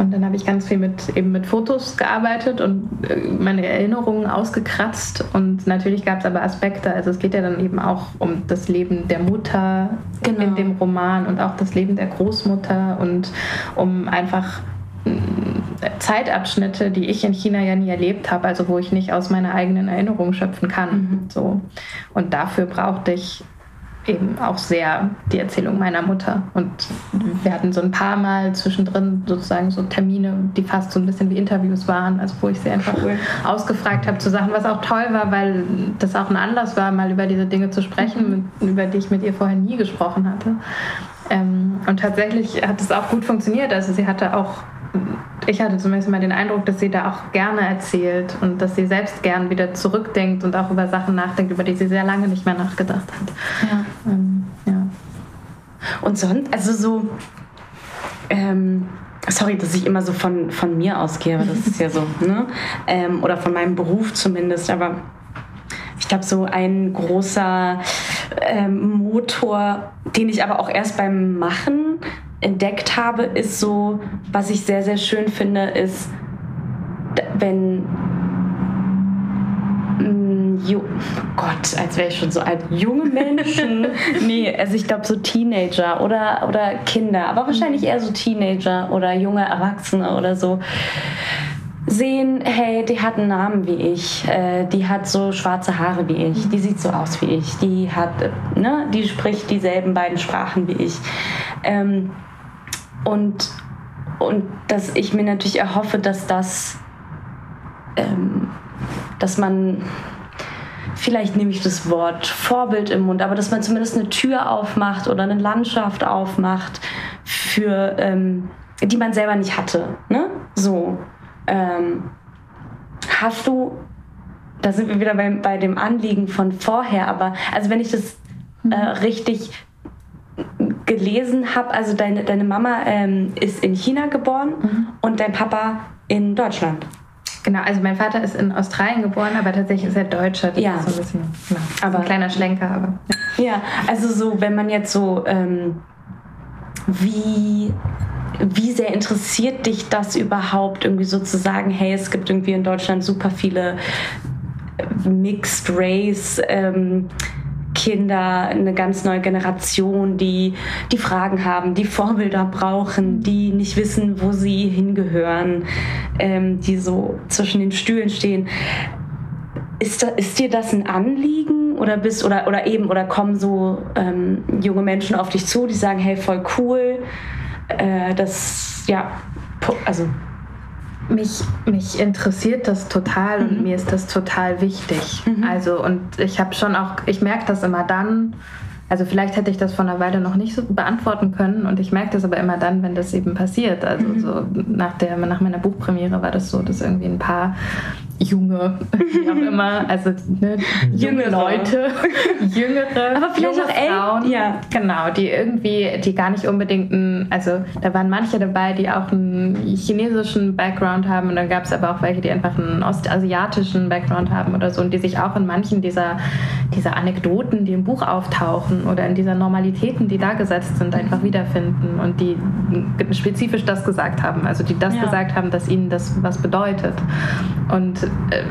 Und dann habe ich ganz viel mit eben mit Fotos gearbeitet und äh, meine Erinnerungen ausgekratzt. Und natürlich gab es aber Aspekte. Also es geht ja dann eben auch um das Leben der Mutter genau. in dem Roman und auch das Leben der Großmutter und um einfach mm, Zeitabschnitte, die ich in China ja nie erlebt habe, also wo ich nicht aus meiner eigenen Erinnerung schöpfen kann. Mhm. So. Und dafür brauchte ich eben auch sehr die Erzählung meiner Mutter. Und wir hatten so ein paar Mal zwischendrin sozusagen so Termine, die fast so ein bisschen wie Interviews waren, also wo ich sie einfach cool. ausgefragt habe zu Sachen, was auch toll war, weil das auch ein Anlass war, mal über diese Dinge zu sprechen, mit, über die ich mit ihr vorher nie gesprochen hatte. Ähm, und tatsächlich hat es auch gut funktioniert. Also sie hatte auch ich hatte zumindest mal den Eindruck, dass sie da auch gerne erzählt und dass sie selbst gern wieder zurückdenkt und auch über Sachen nachdenkt, über die sie sehr lange nicht mehr nachgedacht hat. Ja. Ähm, ja. Und sonst, also so, ähm, sorry, dass ich immer so von, von mir ausgehe, aber das ist ja so, ne? Ähm, oder von meinem Beruf zumindest, aber ich glaube, so ein großer ähm, Motor, den ich aber auch erst beim Machen entdeckt habe, ist so, was ich sehr, sehr schön finde, ist, wenn mm, Jo Gott, als wäre ich schon so alt. Junge Menschen. nee, also ich glaube so Teenager oder, oder Kinder, aber wahrscheinlich eher so Teenager oder junge Erwachsene oder so. Sehen, hey, die hat einen Namen wie ich, äh, die hat so schwarze Haare wie ich, die sieht so aus wie ich, die hat, ne, die spricht dieselben beiden Sprachen wie ich. Ähm, und, und dass ich mir natürlich erhoffe, dass das, ähm, dass man, vielleicht nehme ich das Wort Vorbild im Mund, aber dass man zumindest eine Tür aufmacht oder eine Landschaft aufmacht, für, ähm, die man selber nicht hatte. Ne? So. Ähm, hast du, da sind wir wieder bei, bei dem Anliegen von vorher, aber also wenn ich das äh, richtig gelesen habe, also deine, deine Mama ähm, ist in China geboren mhm. und dein Papa in Deutschland. Genau, also mein Vater ist in Australien geboren, aber tatsächlich ist er Deutscher. Das ja. so ein bisschen genau, aber, ein kleiner Schlenker, aber. Ja. ja, also so, wenn man jetzt so, ähm, wie, wie sehr interessiert dich das überhaupt, irgendwie so zu sagen, hey, es gibt irgendwie in Deutschland super viele Mixed Race. Ähm, Kinder, eine ganz neue Generation, die die Fragen haben, die Vorbilder brauchen, die nicht wissen, wo sie hingehören, ähm, die so zwischen den Stühlen stehen. Ist, da, ist dir das ein Anliegen oder bist oder oder eben oder kommen so ähm, junge Menschen auf dich zu, die sagen, hey, voll cool, äh, das ja, also mich, mich interessiert das total und mhm. mir ist das total wichtig. Mhm. Also, und ich habe schon auch, ich merke das immer dann, also vielleicht hätte ich das vor einer Weile noch nicht so beantworten können und ich merke das aber immer dann, wenn das eben passiert. Also mhm. so nach, der, nach meiner Buchpremiere war das so, dass irgendwie ein paar junge, wie auch immer, also ne, junge Leute, jüngere, aber vielleicht junge auch Frauen, ja. genau, die irgendwie, die gar nicht unbedingt ein, also da waren manche dabei, die auch einen chinesischen Background haben. Und dann gab es aber auch welche, die einfach einen ostasiatischen Background haben oder so. Und die sich auch in manchen dieser, dieser Anekdoten, die im Buch auftauchen oder in dieser Normalitäten, die da gesetzt sind, einfach wiederfinden und die spezifisch das gesagt haben, also die das ja. gesagt haben, dass ihnen das was bedeutet. Und äh,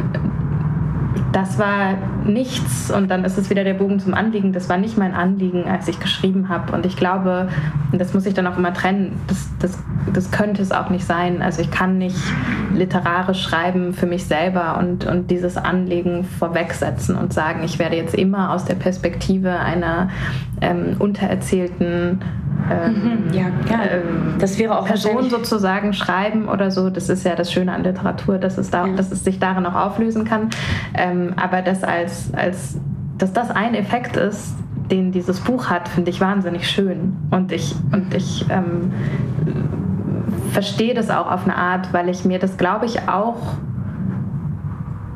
das war nichts und dann ist es wieder der Bogen zum Anliegen. Das war nicht mein Anliegen, als ich geschrieben habe. Und ich glaube, und das muss ich dann auch immer trennen, das, das, das könnte es auch nicht sein. Also ich kann nicht literarisch schreiben für mich selber und, und dieses Anliegen vorwegsetzen und sagen, ich werde jetzt immer aus der Perspektive einer ähm, untererzählten ähm, mhm. ja, ja. Ähm, das wäre auch Person sozusagen schreiben oder so. Das ist ja das Schöne an Literatur, dass es, da, ja. dass es sich darin auch auflösen kann. Ähm, aber das als, als, dass das ein Effekt ist, den dieses Buch hat, finde ich wahnsinnig schön. Und ich, und ich ähm, verstehe das auch auf eine Art, weil ich mir das, glaube ich, auch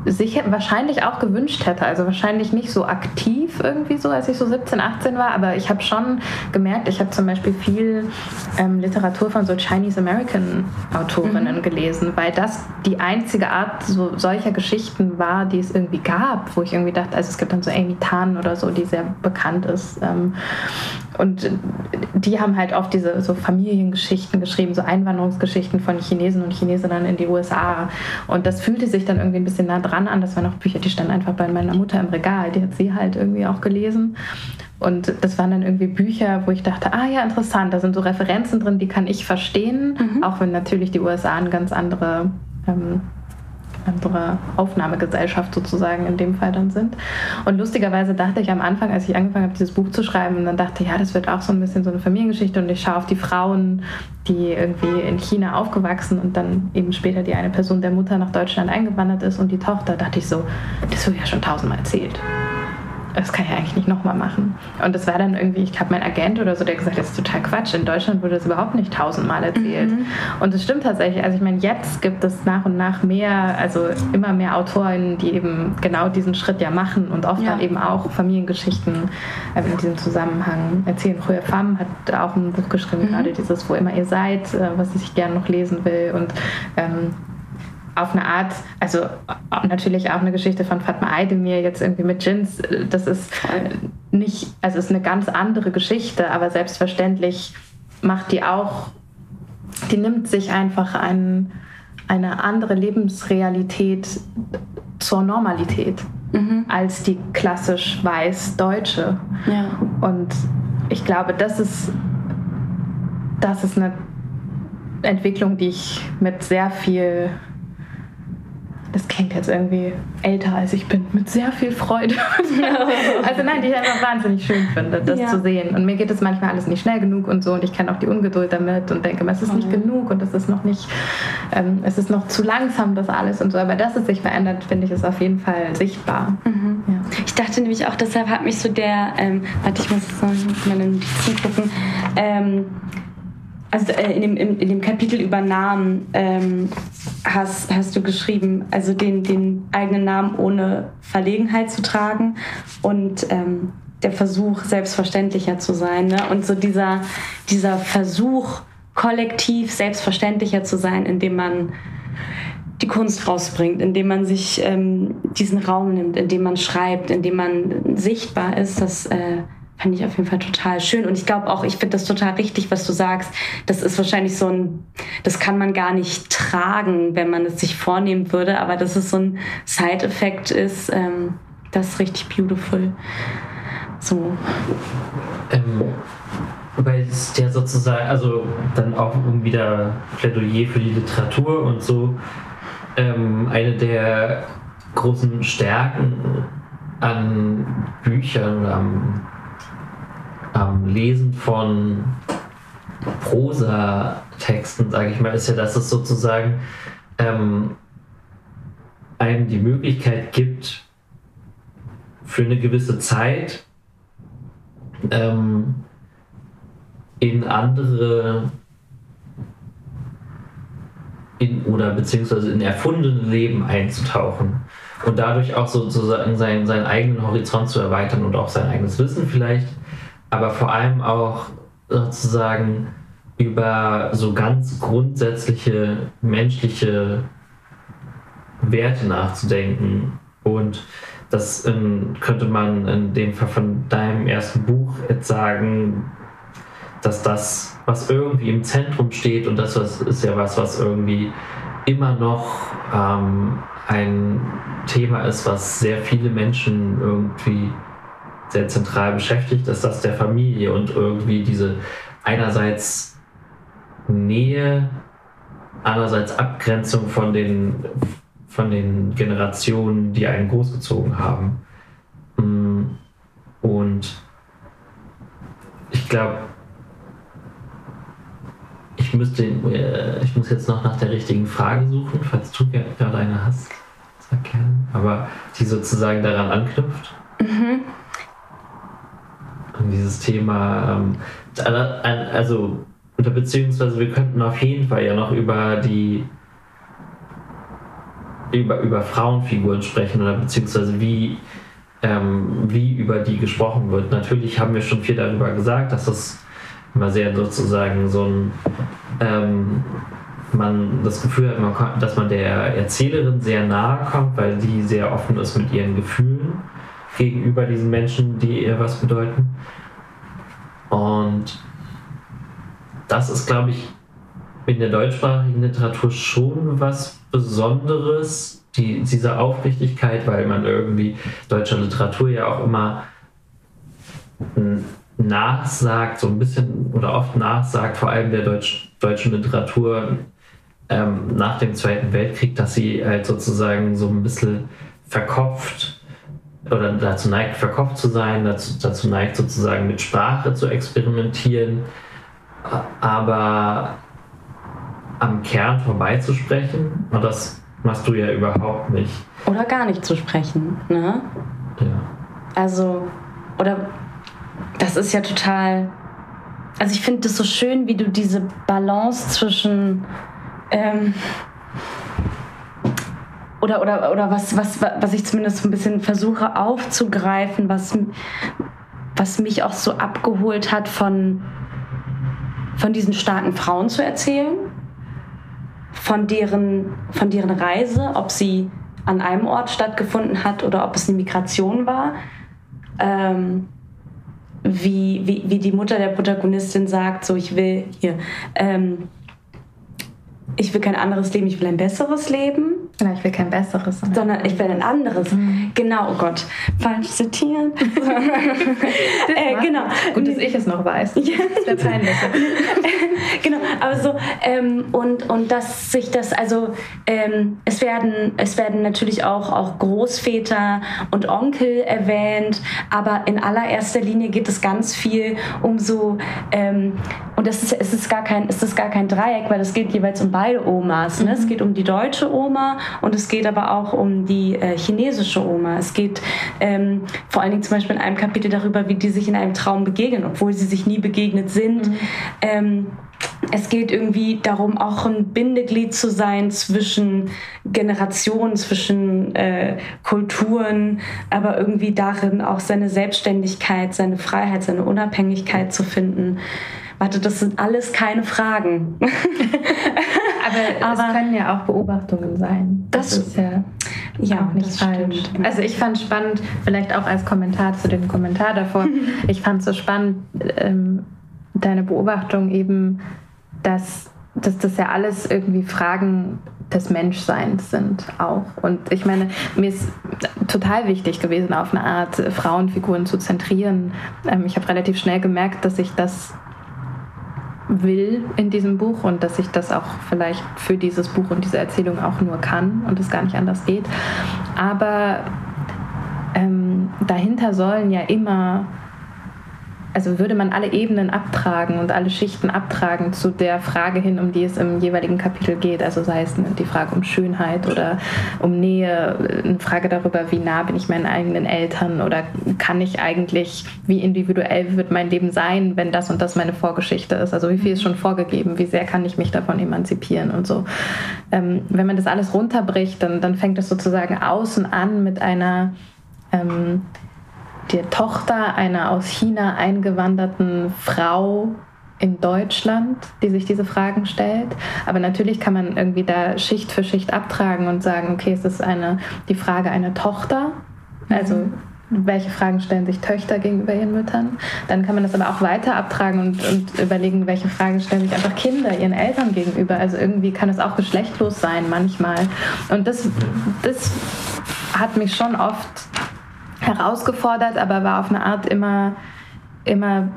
sich wahrscheinlich auch gewünscht hätte. Also wahrscheinlich nicht so aktiv irgendwie so, als ich so 17, 18 war, aber ich habe schon gemerkt, ich habe zum Beispiel viel ähm, Literatur von so Chinese American Autorinnen mhm. gelesen, weil das die einzige Art so solcher Geschichten war, die es irgendwie gab, wo ich irgendwie dachte, also es gibt dann so Amy Tan oder so, die sehr bekannt ist. Ähm, und die haben halt oft diese so Familiengeschichten geschrieben, so Einwanderungsgeschichten von Chinesen und Chinesinnen in die USA. Und das fühlte sich dann irgendwie ein bisschen nah dran an. Das waren auch Bücher, die standen einfach bei meiner Mutter im Regal. Die hat sie halt irgendwie auch gelesen. Und das waren dann irgendwie Bücher, wo ich dachte, ah ja, interessant, da sind so Referenzen drin, die kann ich verstehen, mhm. auch wenn natürlich die USA eine ganz andere ähm, andere Aufnahmegesellschaft sozusagen in dem Fall dann sind. Und lustigerweise dachte ich am Anfang, als ich angefangen habe, dieses Buch zu schreiben, und dann dachte, ja, das wird auch so ein bisschen so eine Familiengeschichte und ich schaue auf die Frauen, die irgendwie in China aufgewachsen und dann eben später die eine Person der Mutter nach Deutschland eingewandert ist und die Tochter, dachte ich so, das wurde ja schon tausendmal erzählt das kann ich eigentlich nicht nochmal machen. Und das war dann irgendwie, ich glaube, mein Agent oder so, der gesagt hat, das ist total Quatsch. In Deutschland wurde das überhaupt nicht tausendmal erzählt. Mhm. Und es stimmt tatsächlich. Also ich meine, jetzt gibt es nach und nach mehr, also immer mehr Autoren, die eben genau diesen Schritt ja machen und oft ja. dann eben auch Familiengeschichten äh, in diesem Zusammenhang erzählen. Früher Femme hat auch ein Buch geschrieben, mhm. gerade dieses, wo immer ihr seid, äh, was ich gerne noch lesen will. Und ähm, auf eine Art, also natürlich auch eine Geschichte von Fatma Aydemir jetzt irgendwie mit Jins, das ist nicht, also ist eine ganz andere Geschichte, aber selbstverständlich macht die auch, die nimmt sich einfach ein, eine andere Lebensrealität zur Normalität mhm. als die klassisch weiß-deutsche. Ja. Und ich glaube, das ist, das ist eine Entwicklung, die ich mit sehr viel das klingt jetzt irgendwie älter als ich bin, mit sehr viel Freude. also nein, die ich einfach wahnsinnig schön finde, das ja. zu sehen. Und mir geht es manchmal alles nicht schnell genug und so und ich kenne auch die Ungeduld damit und denke, es ist nicht genug und es ist noch nicht, ähm, es ist noch zu langsam das alles und so. Aber dass es sich verändert, finde ich, ist auf jeden Fall sichtbar. Mhm. Ja. Ich dachte nämlich auch, deshalb hat mich so der, ähm, warte, ich muss meine Notizen gucken, ähm, also äh, in, dem, in, dem Kapitel über Namen ähm, hast, hast du geschrieben, also den, den eigenen Namen ohne Verlegenheit zu tragen und ähm, der Versuch, selbstverständlicher zu sein. Ne? Und so dieser, dieser Versuch, kollektiv selbstverständlicher zu sein, indem man die Kunst rausbringt, indem man sich ähm, diesen Raum nimmt, indem man schreibt, indem man sichtbar ist, das äh, fand ich auf jeden Fall total schön. Und ich glaube auch, ich finde das total richtig, was du sagst. Das ist wahrscheinlich so ein, das kann man gar nicht tragen, wenn man es sich vornehmen würde, aber dass es so ein Side-Effekt ist, ähm, das ist richtig beautiful. So. Ähm, weil es ja sozusagen, also dann auch um wieder Plädoyer für die Literatur und so, ähm, eine der großen Stärken an Büchern oder am ähm, Lesen von Prosatexten, sage ich mal, ist ja, dass es sozusagen ähm, einem die Möglichkeit gibt, für eine gewisse Zeit ähm, in andere in, oder beziehungsweise in erfundene Leben einzutauchen und dadurch auch sozusagen seinen, seinen eigenen Horizont zu erweitern und auch sein eigenes Wissen vielleicht aber vor allem auch sozusagen über so ganz grundsätzliche menschliche Werte nachzudenken. Und das in, könnte man in dem Fall von deinem ersten Buch jetzt sagen, dass das, was irgendwie im Zentrum steht, und das ist ja was, was irgendwie immer noch ähm, ein Thema ist, was sehr viele Menschen irgendwie sehr zentral beschäftigt, ist das der Familie und irgendwie diese einerseits Nähe, andererseits Abgrenzung von den, von den Generationen, die einen großgezogen haben. Mm, und ich glaube, ich äh, ich muss jetzt noch nach der richtigen Frage suchen, falls du gerade eine hast, aber die sozusagen daran anknüpft. Mhm dieses Thema, ähm, also, oder beziehungsweise wir könnten auf jeden Fall ja noch über die über, über Frauenfiguren sprechen oder beziehungsweise wie, ähm, wie über die gesprochen wird. Natürlich haben wir schon viel darüber gesagt, dass das immer sehr sozusagen so ein ähm, man das Gefühl hat, man, dass man der Erzählerin sehr nahe kommt, weil die sehr offen ist mit ihren Gefühlen gegenüber diesen Menschen, die ihr was bedeuten. Und das ist, glaube ich, in der deutschsprachigen Literatur schon was Besonderes, die, diese Aufrichtigkeit, weil man irgendwie deutscher Literatur ja auch immer nachsagt, so ein bisschen oder oft nachsagt, vor allem der Deutsch, deutschen Literatur, ähm, nach dem Zweiten Weltkrieg, dass sie halt sozusagen so ein bisschen verkopft oder dazu neigt, verkopft zu sein, dazu, dazu neigt sozusagen mit Sprache zu experimentieren, aber am Kern vorbeizusprechen. Und das machst du ja überhaupt nicht. Oder gar nicht zu sprechen, ne? Ja. Also, oder das ist ja total. Also ich finde das so schön, wie du diese Balance zwischen ähm, oder, oder, oder was, was, was ich zumindest ein bisschen versuche aufzugreifen, was, was mich auch so abgeholt hat von, von diesen starken Frauen zu erzählen, von deren, von deren Reise, ob sie an einem Ort stattgefunden hat oder ob es eine Migration war. Ähm, wie, wie, wie die Mutter der Protagonistin sagt, so ich will hier, ähm, ich will kein anderes Leben, ich will ein besseres Leben. Ja, ich will kein besseres. Sondern ich will ein anderes. Mhm. Genau, oh Gott. Falsch zitieren. äh, genau. Gut, dass ich es noch weiß. Ja. Das wäre peinlich. genau, aber so, ähm, und, und dass sich das, also ähm, es, werden, es werden natürlich auch, auch Großväter und Onkel erwähnt, aber in allererster Linie geht es ganz viel um so, ähm, und das ist, es ist gar kein, es ist gar kein Dreieck, weil es geht jeweils um beide Omas. Ne? Mhm. Es geht um die deutsche Oma und es geht aber auch um die äh, chinesische Oma. Es geht ähm, vor allen Dingen zum Beispiel in einem Kapitel darüber, wie die sich in einem Traum begegnen, obwohl sie sich nie begegnet sind. Mhm. Ähm, es geht irgendwie darum, auch ein Bindeglied zu sein zwischen Generationen, zwischen äh, Kulturen, aber irgendwie darin auch seine Selbstständigkeit, seine Freiheit, seine Unabhängigkeit zu finden. Warte, das sind alles keine Fragen. aber, aber, es können ja auch Beobachtungen sein. Das, das ist ja, ja auch nicht falsch. Stimmt. Also ich fand spannend, vielleicht auch als Kommentar zu dem Kommentar davor, ich fand es so spannend, ähm, deine Beobachtung eben, dass, dass das ja alles irgendwie Fragen des Menschseins sind auch. Und ich meine, mir ist total wichtig gewesen, auf eine Art Frauenfiguren zu zentrieren. Ähm, ich habe relativ schnell gemerkt, dass ich das will in diesem Buch und dass ich das auch vielleicht für dieses Buch und diese Erzählung auch nur kann und es gar nicht anders geht. Aber ähm, dahinter sollen ja immer also würde man alle Ebenen abtragen und alle Schichten abtragen zu der Frage hin, um die es im jeweiligen Kapitel geht. Also sei es die Frage um Schönheit oder um Nähe, eine Frage darüber, wie nah bin ich meinen eigenen Eltern oder kann ich eigentlich, wie individuell wird mein Leben sein, wenn das und das meine Vorgeschichte ist. Also wie viel ist schon vorgegeben, wie sehr kann ich mich davon emanzipieren und so. Ähm, wenn man das alles runterbricht, dann, dann fängt es sozusagen außen an mit einer ähm, der Tochter einer aus China eingewanderten Frau in Deutschland, die sich diese Fragen stellt. Aber natürlich kann man irgendwie da Schicht für Schicht abtragen und sagen, okay, es ist eine, die Frage einer Tochter. Also mhm. welche Fragen stellen sich Töchter gegenüber ihren Müttern? Dann kann man das aber auch weiter abtragen und, und überlegen, welche Fragen stellen sich einfach Kinder ihren Eltern gegenüber. Also irgendwie kann es auch geschlechtlos sein manchmal. Und das, das hat mich schon oft herausgefordert, aber war auf eine Art immer, immer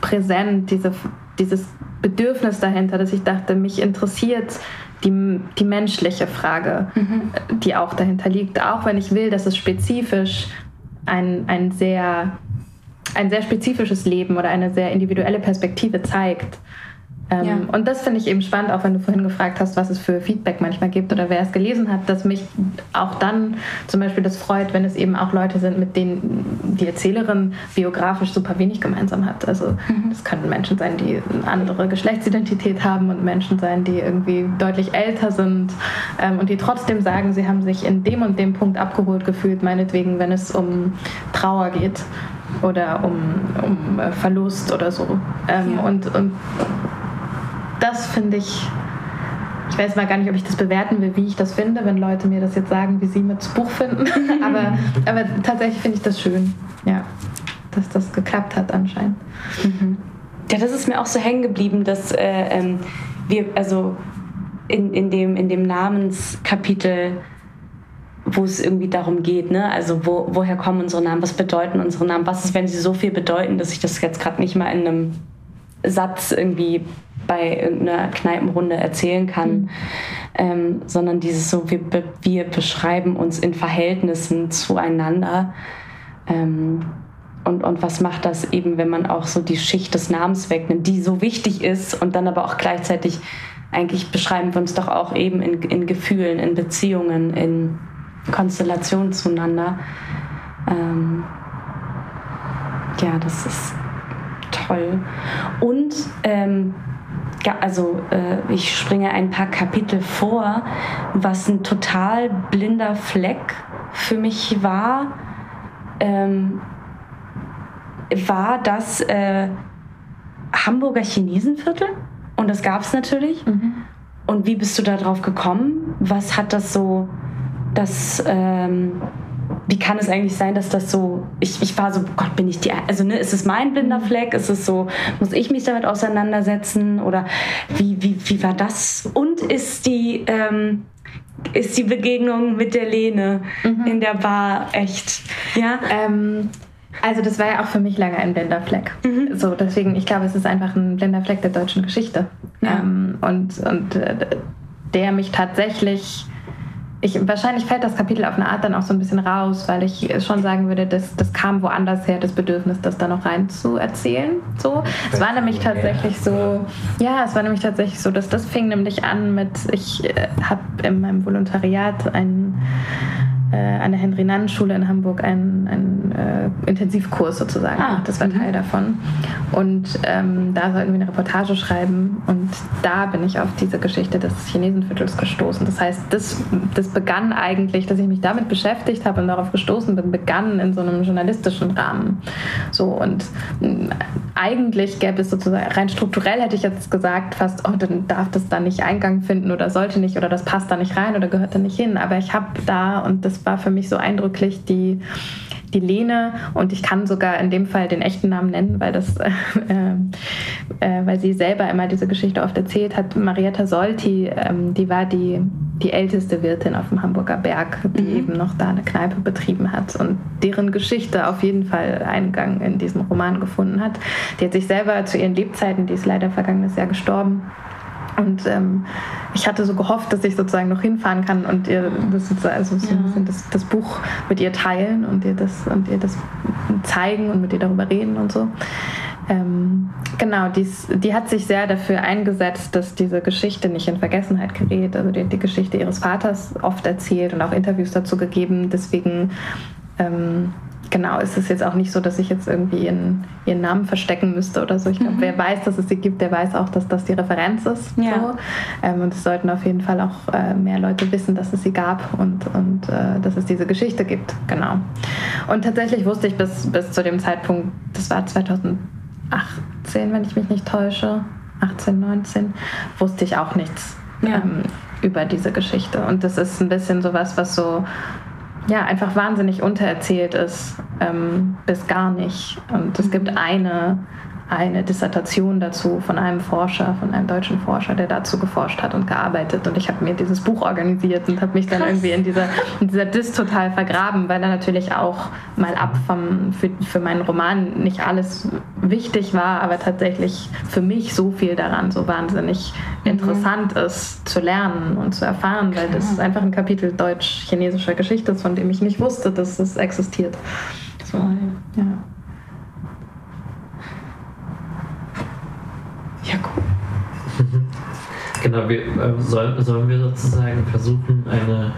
präsent, diese, dieses Bedürfnis dahinter, dass ich dachte, mich interessiert die, die menschliche Frage, mhm. die auch dahinter liegt. Auch wenn ich will, dass es spezifisch ein, ein, sehr, ein sehr spezifisches Leben oder eine sehr individuelle Perspektive zeigt. Ähm, ja. Und das finde ich eben spannend, auch wenn du vorhin gefragt hast, was es für Feedback manchmal gibt oder wer es gelesen hat, dass mich auch dann zum Beispiel das freut, wenn es eben auch Leute sind, mit denen die Erzählerin biografisch super wenig gemeinsam hat. Also mhm. das können Menschen sein, die eine andere Geschlechtsidentität haben und Menschen sein, die irgendwie deutlich älter sind ähm, und die trotzdem sagen, sie haben sich in dem und dem Punkt abgeholt gefühlt, meinetwegen, wenn es um Trauer geht oder um, um äh, Verlust oder so. Ähm, ja. und, und das finde ich, ich weiß mal gar nicht, ob ich das bewerten will, wie ich das finde, wenn Leute mir das jetzt sagen, wie sie mir das Buch finden. aber, aber tatsächlich finde ich das schön, ja, dass das geklappt hat anscheinend. Mhm. Ja, das ist mir auch so hängen geblieben, dass äh, ähm, wir, also in, in, dem, in dem Namenskapitel, wo es irgendwie darum geht, ne? Also wo, woher kommen unsere Namen, was bedeuten unsere Namen, was ist, wenn sie so viel bedeuten, dass ich das jetzt gerade nicht mal in einem Satz irgendwie bei irgendeiner Kneipenrunde erzählen kann, mhm. ähm, sondern dieses so, wir, wir beschreiben uns in Verhältnissen zueinander. Ähm, und, und was macht das eben, wenn man auch so die Schicht des Namens wegnimmt, die so wichtig ist und dann aber auch gleichzeitig eigentlich beschreiben wir uns doch auch eben in, in Gefühlen, in Beziehungen, in Konstellationen zueinander. Ähm, ja, das ist toll. Und ähm, ja, also äh, ich springe ein paar Kapitel vor, was ein total blinder Fleck für mich war, ähm, war das äh, Hamburger Chinesenviertel. Und das gab es natürlich. Mhm. Und wie bist du da drauf gekommen? Was hat das so, das, ähm, wie kann es eigentlich sein, dass das so, ich, ich war so, Gott, bin ich die, also ne, ist es mein blinder Fleck? Ist es so, muss ich mich damit auseinandersetzen? Oder wie, wie, wie war das? Und ist die, ähm, ist die Begegnung mit der Lene mhm. in der Bar echt, ja? Ähm, also das war ja auch für mich lange ein blinder Fleck. Mhm. So, deswegen, ich glaube, es ist einfach ein blinder Fleck der deutschen Geschichte. Ja. Ähm, und und äh, der mich tatsächlich ich, wahrscheinlich fällt das Kapitel auf eine Art dann auch so ein bisschen raus, weil ich schon sagen würde, dass das kam woanders her, das Bedürfnis, das da noch rein zu erzählen. So, es war nämlich tatsächlich so, ja, es war nämlich tatsächlich so, dass das fing nämlich an mit, ich äh, habe in meinem Volontariat ein äh, an der Henry-Nannen-Schule in Hamburg einen, einen äh, Intensivkurs sozusagen. Ah, das war Teil mhm. davon. Und ähm, da sollten wir eine Reportage schreiben. Und da bin ich auf diese Geschichte des Chinesenviertels gestoßen. Das heißt, das, das begann eigentlich, dass ich mich damit beschäftigt habe und darauf gestoßen bin, begann in so einem journalistischen Rahmen. So und äh, eigentlich gäbe es sozusagen, rein strukturell hätte ich jetzt gesagt, fast, oh, dann darf das da nicht Eingang finden oder sollte nicht oder das passt da nicht rein oder gehört da nicht hin. Aber ich habe da, und das war für mich so eindrücklich, die die Lene und ich kann sogar in dem Fall den echten Namen nennen, weil das, äh, äh, weil sie selber immer diese Geschichte oft erzählt hat. Marietta Solti, ähm, die war die, die älteste Wirtin auf dem Hamburger Berg, die mhm. eben noch da eine Kneipe betrieben hat und deren Geschichte auf jeden Fall Eingang in diesen Roman gefunden hat. Die hat sich selber zu ihren Lebzeiten, die ist leider vergangenes Jahr gestorben, und ähm, ich hatte so gehofft, dass ich sozusagen noch hinfahren kann und ihr das, also so ja. das, das, Buch mit ihr teilen und ihr das und ihr das zeigen und mit ihr darüber reden und so. Ähm, genau, dies, die hat sich sehr dafür eingesetzt, dass diese Geschichte nicht in Vergessenheit gerät. Also die, die Geschichte ihres Vaters oft erzählt und auch Interviews dazu gegeben. Deswegen ähm, genau, ist es jetzt auch nicht so, dass ich jetzt irgendwie ihren, ihren Namen verstecken müsste oder so. Ich glaube, mhm. wer weiß, dass es sie gibt, der weiß auch, dass das die Referenz ist. Ja. So. Ähm, und es sollten auf jeden Fall auch äh, mehr Leute wissen, dass es sie gab und, und äh, dass es diese Geschichte gibt. Genau. Und tatsächlich wusste ich bis, bis zu dem Zeitpunkt, das war 2018, wenn ich mich nicht täusche, 18, 19, wusste ich auch nichts ja. ähm, über diese Geschichte. Und das ist ein bisschen sowas, was so ja, einfach wahnsinnig untererzählt ist, ähm, bis gar nicht. Und es gibt eine eine Dissertation dazu von einem Forscher, von einem deutschen Forscher, der dazu geforscht hat und gearbeitet. Und ich habe mir dieses Buch organisiert und habe mich dann Krass. irgendwie in dieser, in dieser Dis total vergraben, weil da natürlich auch mal ab vom, für, für meinen Roman nicht alles wichtig war, aber tatsächlich für mich so viel daran so wahnsinnig mhm. interessant ist zu lernen und zu erfahren, weil das ist einfach ein Kapitel deutsch-chinesischer Geschichte ist, von dem ich nicht wusste, dass es existiert. So, ja. Ja, cool. genau, wir, äh, soll, sollen wir sozusagen versuchen, eine,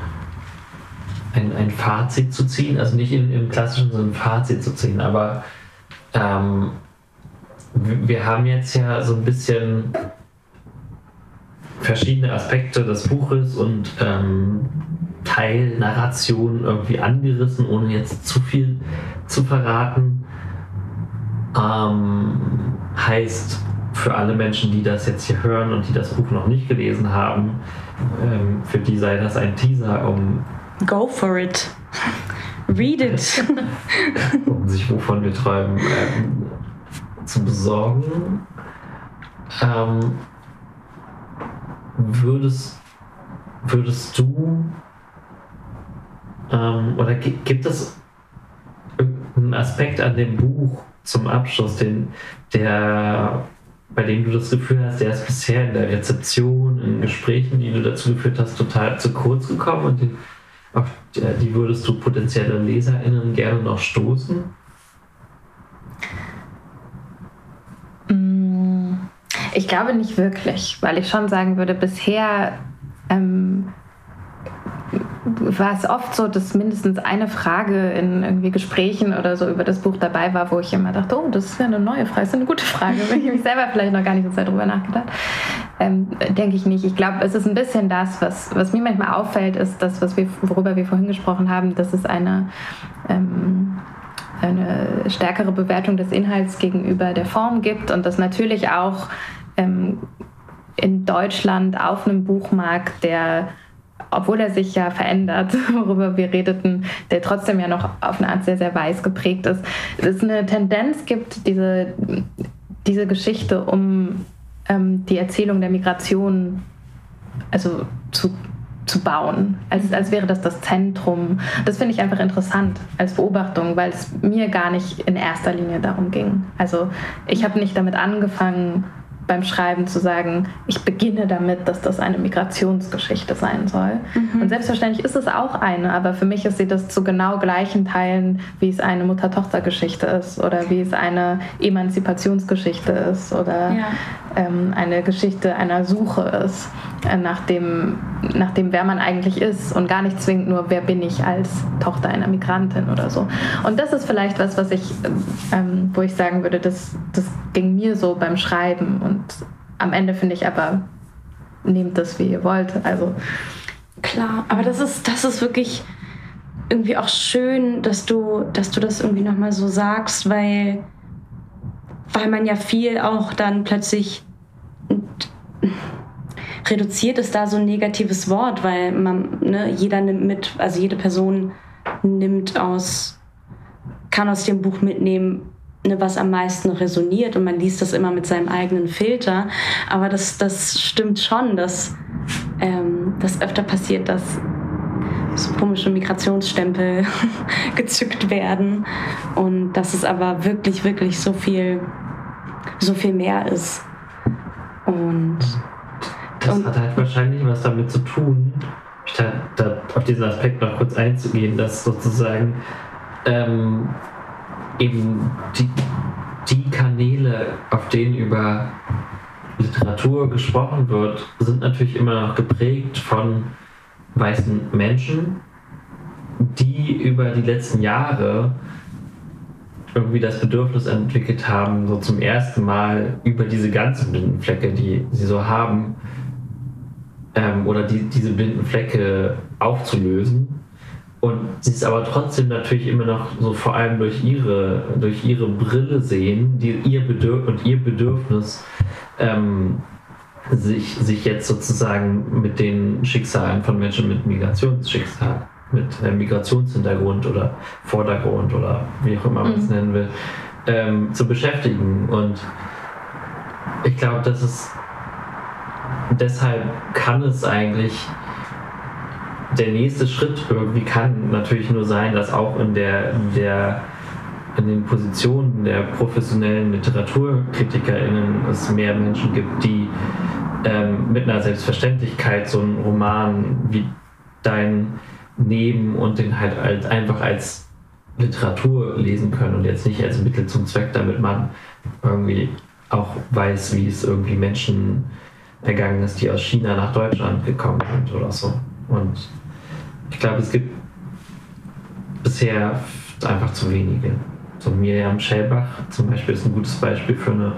ein, ein Fazit zu ziehen? Also nicht im, im klassischen Sinne ein Fazit zu ziehen, aber ähm, wir haben jetzt ja so ein bisschen verschiedene Aspekte des Buches und ähm, Teilnarration irgendwie angerissen, ohne jetzt zu viel zu verraten. Ähm, heißt, für alle Menschen, die das jetzt hier hören und die das Buch noch nicht gelesen haben, ähm, für die sei das ein Teaser, um. Go for it. Read it. um sich wovon wir träumen ähm, zu besorgen. Ähm, würdest, würdest du ähm, oder gibt es irgendeinen Aspekt an dem Buch zum Abschluss, den, der bei dem du das Gefühl hast, der ist bisher in der Rezeption, in Gesprächen, die du dazu geführt hast, total zu kurz gekommen und die, auf die würdest du potenzielle LeserInnen gerne noch stoßen? Mm, ich glaube nicht wirklich, weil ich schon sagen würde, bisher ähm, war es oft so, dass mindestens eine Frage in irgendwie Gesprächen oder so über das Buch dabei war, wo ich immer dachte, oh, das ist ja eine neue Frage, das ist eine gute Frage. Wenn ich mich selber vielleicht noch gar nicht so sehr darüber nachgedacht. Ähm, denke ich nicht. Ich glaube, es ist ein bisschen das, was, was mir manchmal auffällt, ist das, was wir, worüber wir vorhin gesprochen haben, dass es eine ähm, eine stärkere Bewertung des Inhalts gegenüber der Form gibt und das natürlich auch ähm, in Deutschland auf einem Buchmarkt, der obwohl er sich ja verändert, worüber wir redeten, der trotzdem ja noch auf eine Art sehr, sehr weiß geprägt ist, es eine Tendenz gibt, diese, diese Geschichte um ähm, die Erzählung der Migration also zu, zu bauen, als, als wäre das das Zentrum. Das finde ich einfach interessant als Beobachtung, weil es mir gar nicht in erster Linie darum ging. Also ich habe nicht damit angefangen, beim Schreiben zu sagen, ich beginne damit, dass das eine Migrationsgeschichte sein soll. Mhm. Und selbstverständlich ist es auch eine, aber für mich ist sie das zu genau gleichen Teilen, wie es eine Mutter-Tochter-Geschichte ist oder wie es eine Emanzipationsgeschichte ist oder ja. Ähm, eine Geschichte einer Suche ist, äh, nach, dem, nach dem, wer man eigentlich ist und gar nicht zwingend nur, wer bin ich als Tochter einer Migrantin oder so. Und das ist vielleicht was, was ich, ähm, wo ich sagen würde, das, das ging mir so beim Schreiben und und am Ende finde ich aber, nehmt das, wie ihr wollt. Also klar, aber das ist, das ist wirklich irgendwie auch schön, dass du, dass du das irgendwie nochmal so sagst, weil, weil man ja viel auch dann plötzlich reduziert ist da so ein negatives Wort, weil man, ne, jeder nimmt mit, also jede Person nimmt aus, kann aus dem Buch mitnehmen, Ne, was am meisten resoniert und man liest das immer mit seinem eigenen Filter. Aber das, das stimmt schon, dass ähm, das öfter passiert, dass so komische Migrationsstempel gezückt werden und dass es aber wirklich, wirklich so viel, so viel mehr ist. Und das und, hat halt wahrscheinlich was damit zu tun, da, da auf diesen Aspekt noch kurz einzugehen, dass sozusagen ähm, eben die, die Kanäle, auf denen über Literatur gesprochen wird, sind natürlich immer noch geprägt von weißen Menschen, die über die letzten Jahre irgendwie das Bedürfnis entwickelt haben, so zum ersten Mal über diese ganzen blinden Flecke, die sie so haben, ähm, oder die, diese blinden Flecke aufzulösen. Und sie es aber trotzdem natürlich immer noch so vor allem durch ihre, durch ihre Brille sehen, die, ihr Bedürf und ihr Bedürfnis, ähm, sich, sich jetzt sozusagen mit den Schicksalen von Menschen mit Migrationsschicksal, mit Migrationshintergrund oder Vordergrund oder wie auch immer man es mhm. nennen will, ähm, zu beschäftigen. Und ich glaube, dass es deshalb kann es eigentlich der nächste Schritt irgendwie kann natürlich nur sein, dass auch in der, der in den Positionen der professionellen LiteraturkritikerInnen es mehr Menschen gibt, die ähm, mit einer Selbstverständlichkeit so einen Roman wie dein nehmen und den halt als, einfach als Literatur lesen können und jetzt nicht als Mittel zum Zweck, damit man irgendwie auch weiß, wie es irgendwie Menschen ergangen ist, die aus China nach Deutschland gekommen sind oder so. Und ich glaube, es gibt bisher einfach zu wenige. So Miriam Schellbach zum Beispiel ist ein gutes Beispiel für eine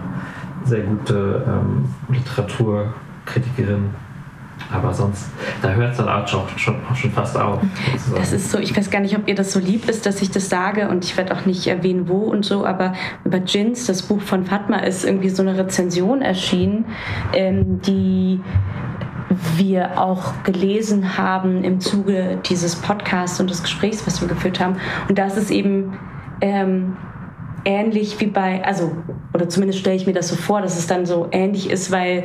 sehr gute ähm, Literaturkritikerin. Aber sonst, da hört es dann auch schon, schon, schon fast auf. Sozusagen. Das ist so, ich weiß gar nicht, ob ihr das so lieb ist, dass ich das sage und ich werde auch nicht erwähnen, wo und so, aber über Jins, das Buch von Fatma, ist irgendwie so eine Rezension erschienen, ähm, die wir auch gelesen haben im Zuge dieses Podcasts und des Gesprächs, was wir geführt haben. Und das ist eben ähm, ähnlich wie bei, also, oder zumindest stelle ich mir das so vor, dass es dann so ähnlich ist, weil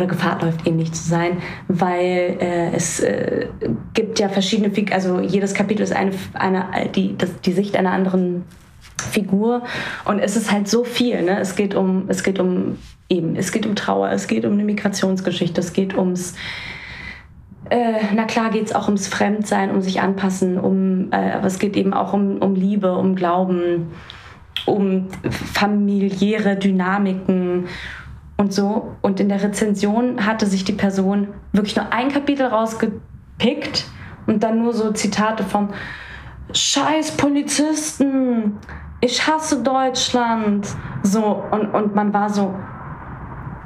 oder Gefahr läuft ähnlich zu sein, weil äh, es äh, gibt ja verschiedene, also jedes Kapitel ist eine, eine die, das, die Sicht einer anderen Figur. Und es ist halt so viel. Ne? Es geht um, es geht um eben, es geht um Trauer, es geht um eine Migrationsgeschichte, es geht ums äh, na klar geht es auch ums Fremdsein, um sich anpassen, um, äh, aber es geht eben auch um, um Liebe, um Glauben, um familiäre Dynamiken und so. Und in der Rezension hatte sich die Person wirklich nur ein Kapitel rausgepickt und dann nur so Zitate von Scheiß Polizisten, ich hasse Deutschland. So, und, und man war so,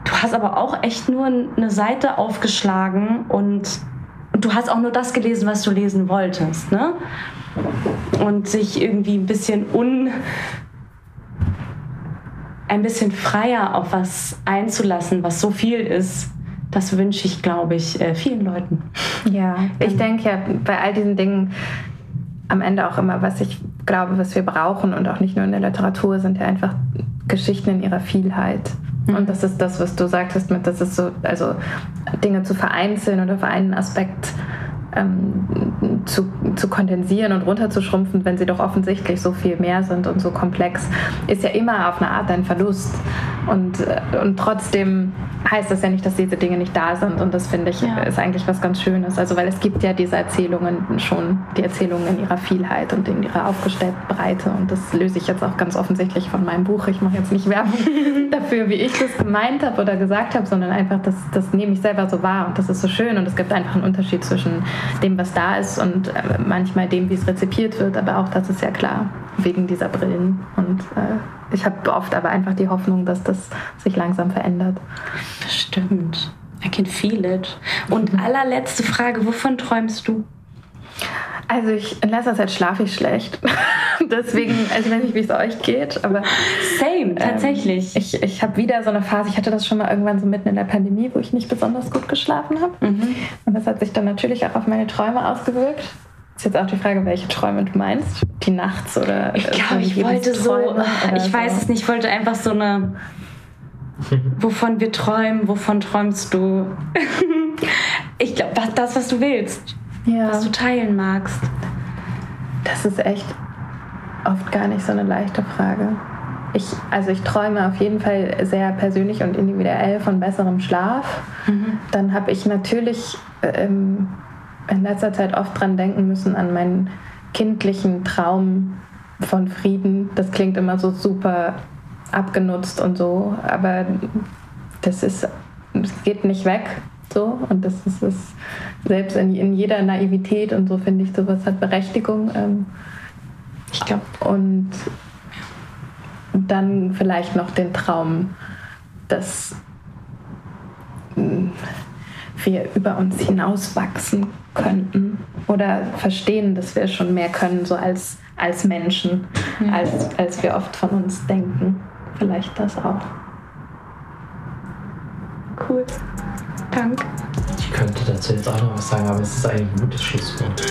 du hast aber auch echt nur eine Seite aufgeschlagen und, und du hast auch nur das gelesen, was du lesen wolltest, ne? Und sich irgendwie ein bisschen un ein bisschen freier auf was einzulassen, was so viel ist, das wünsche ich, glaube ich, äh, vielen Leuten. Ja, ich denke ja bei all diesen Dingen am Ende auch immer, was ich glaube, was wir brauchen und auch nicht nur in der Literatur, sind ja einfach Geschichten in ihrer Vielheit. Mhm. Und das ist das, was du sagtest, mit das ist so, also Dinge zu vereinzeln oder für einen Aspekt ähm, zu, zu kondensieren und runterzuschrumpfen, wenn sie doch offensichtlich so viel mehr sind und so komplex, ist ja immer auf eine Art ein Verlust. Und, äh, und trotzdem heißt das ja nicht, dass diese Dinge nicht da sind. Und das finde ich ja. ist eigentlich was ganz Schönes. Also weil es gibt ja diese Erzählungen schon, die Erzählungen in ihrer Vielheit und in ihrer aufgestellten Breite. Und das löse ich jetzt auch ganz offensichtlich von meinem Buch. Ich mache jetzt nicht Werbung dafür, wie ich das gemeint habe oder gesagt habe, sondern einfach, das, das nehme ich selber so wahr. Und das ist so schön. Und es gibt einfach einen Unterschied zwischen dem, was da ist und äh, manchmal dem, wie es rezipiert wird. Aber auch das ist ja klar, wegen dieser Brillen. Und äh, ich habe oft aber einfach die Hoffnung, dass das sich langsam verändert. Stimmt. I can feel it. Und allerletzte Frage, wovon träumst du? Also ich, in letzter Zeit schlafe ich schlecht. Deswegen, also ich weiß nicht, wie es euch geht, aber... Same, ähm, tatsächlich. Ähm, ich ich habe wieder so eine Phase, ich hatte das schon mal irgendwann so mitten in der Pandemie, wo ich nicht besonders gut geschlafen habe. Mhm. Und das hat sich dann natürlich auch auf meine Träume ausgewirkt. Ist jetzt auch die Frage, welche Träume du meinst. Die nachts oder. Ich glaube, ich wollte so. Ich so. weiß es nicht, ich wollte einfach so eine. Wovon wir träumen, wovon träumst du? ich glaube, das, was du willst. Ja. Was du teilen magst. Das ist echt oft gar nicht so eine leichte Frage. Ich, also ich träume auf jeden Fall sehr persönlich und individuell von besserem Schlaf. Mhm. Dann habe ich natürlich ähm, in letzter Zeit oft dran denken müssen an meinen kindlichen Traum von Frieden. Das klingt immer so super abgenutzt und so, aber das ist, es geht nicht weg. So, und das ist, ist selbst in, in, jeder Naivität und so finde ich, sowas hat Berechtigung. Ähm, ich glaube, und dann vielleicht noch den Traum, dass wir über uns hinauswachsen könnten oder verstehen, dass wir schon mehr können, so als, als Menschen, mhm. als, als wir oft von uns denken. Vielleicht das auch. Cool. Danke. Ich könnte dazu jetzt auch noch was sagen, aber es ist ein gutes Schlusswort.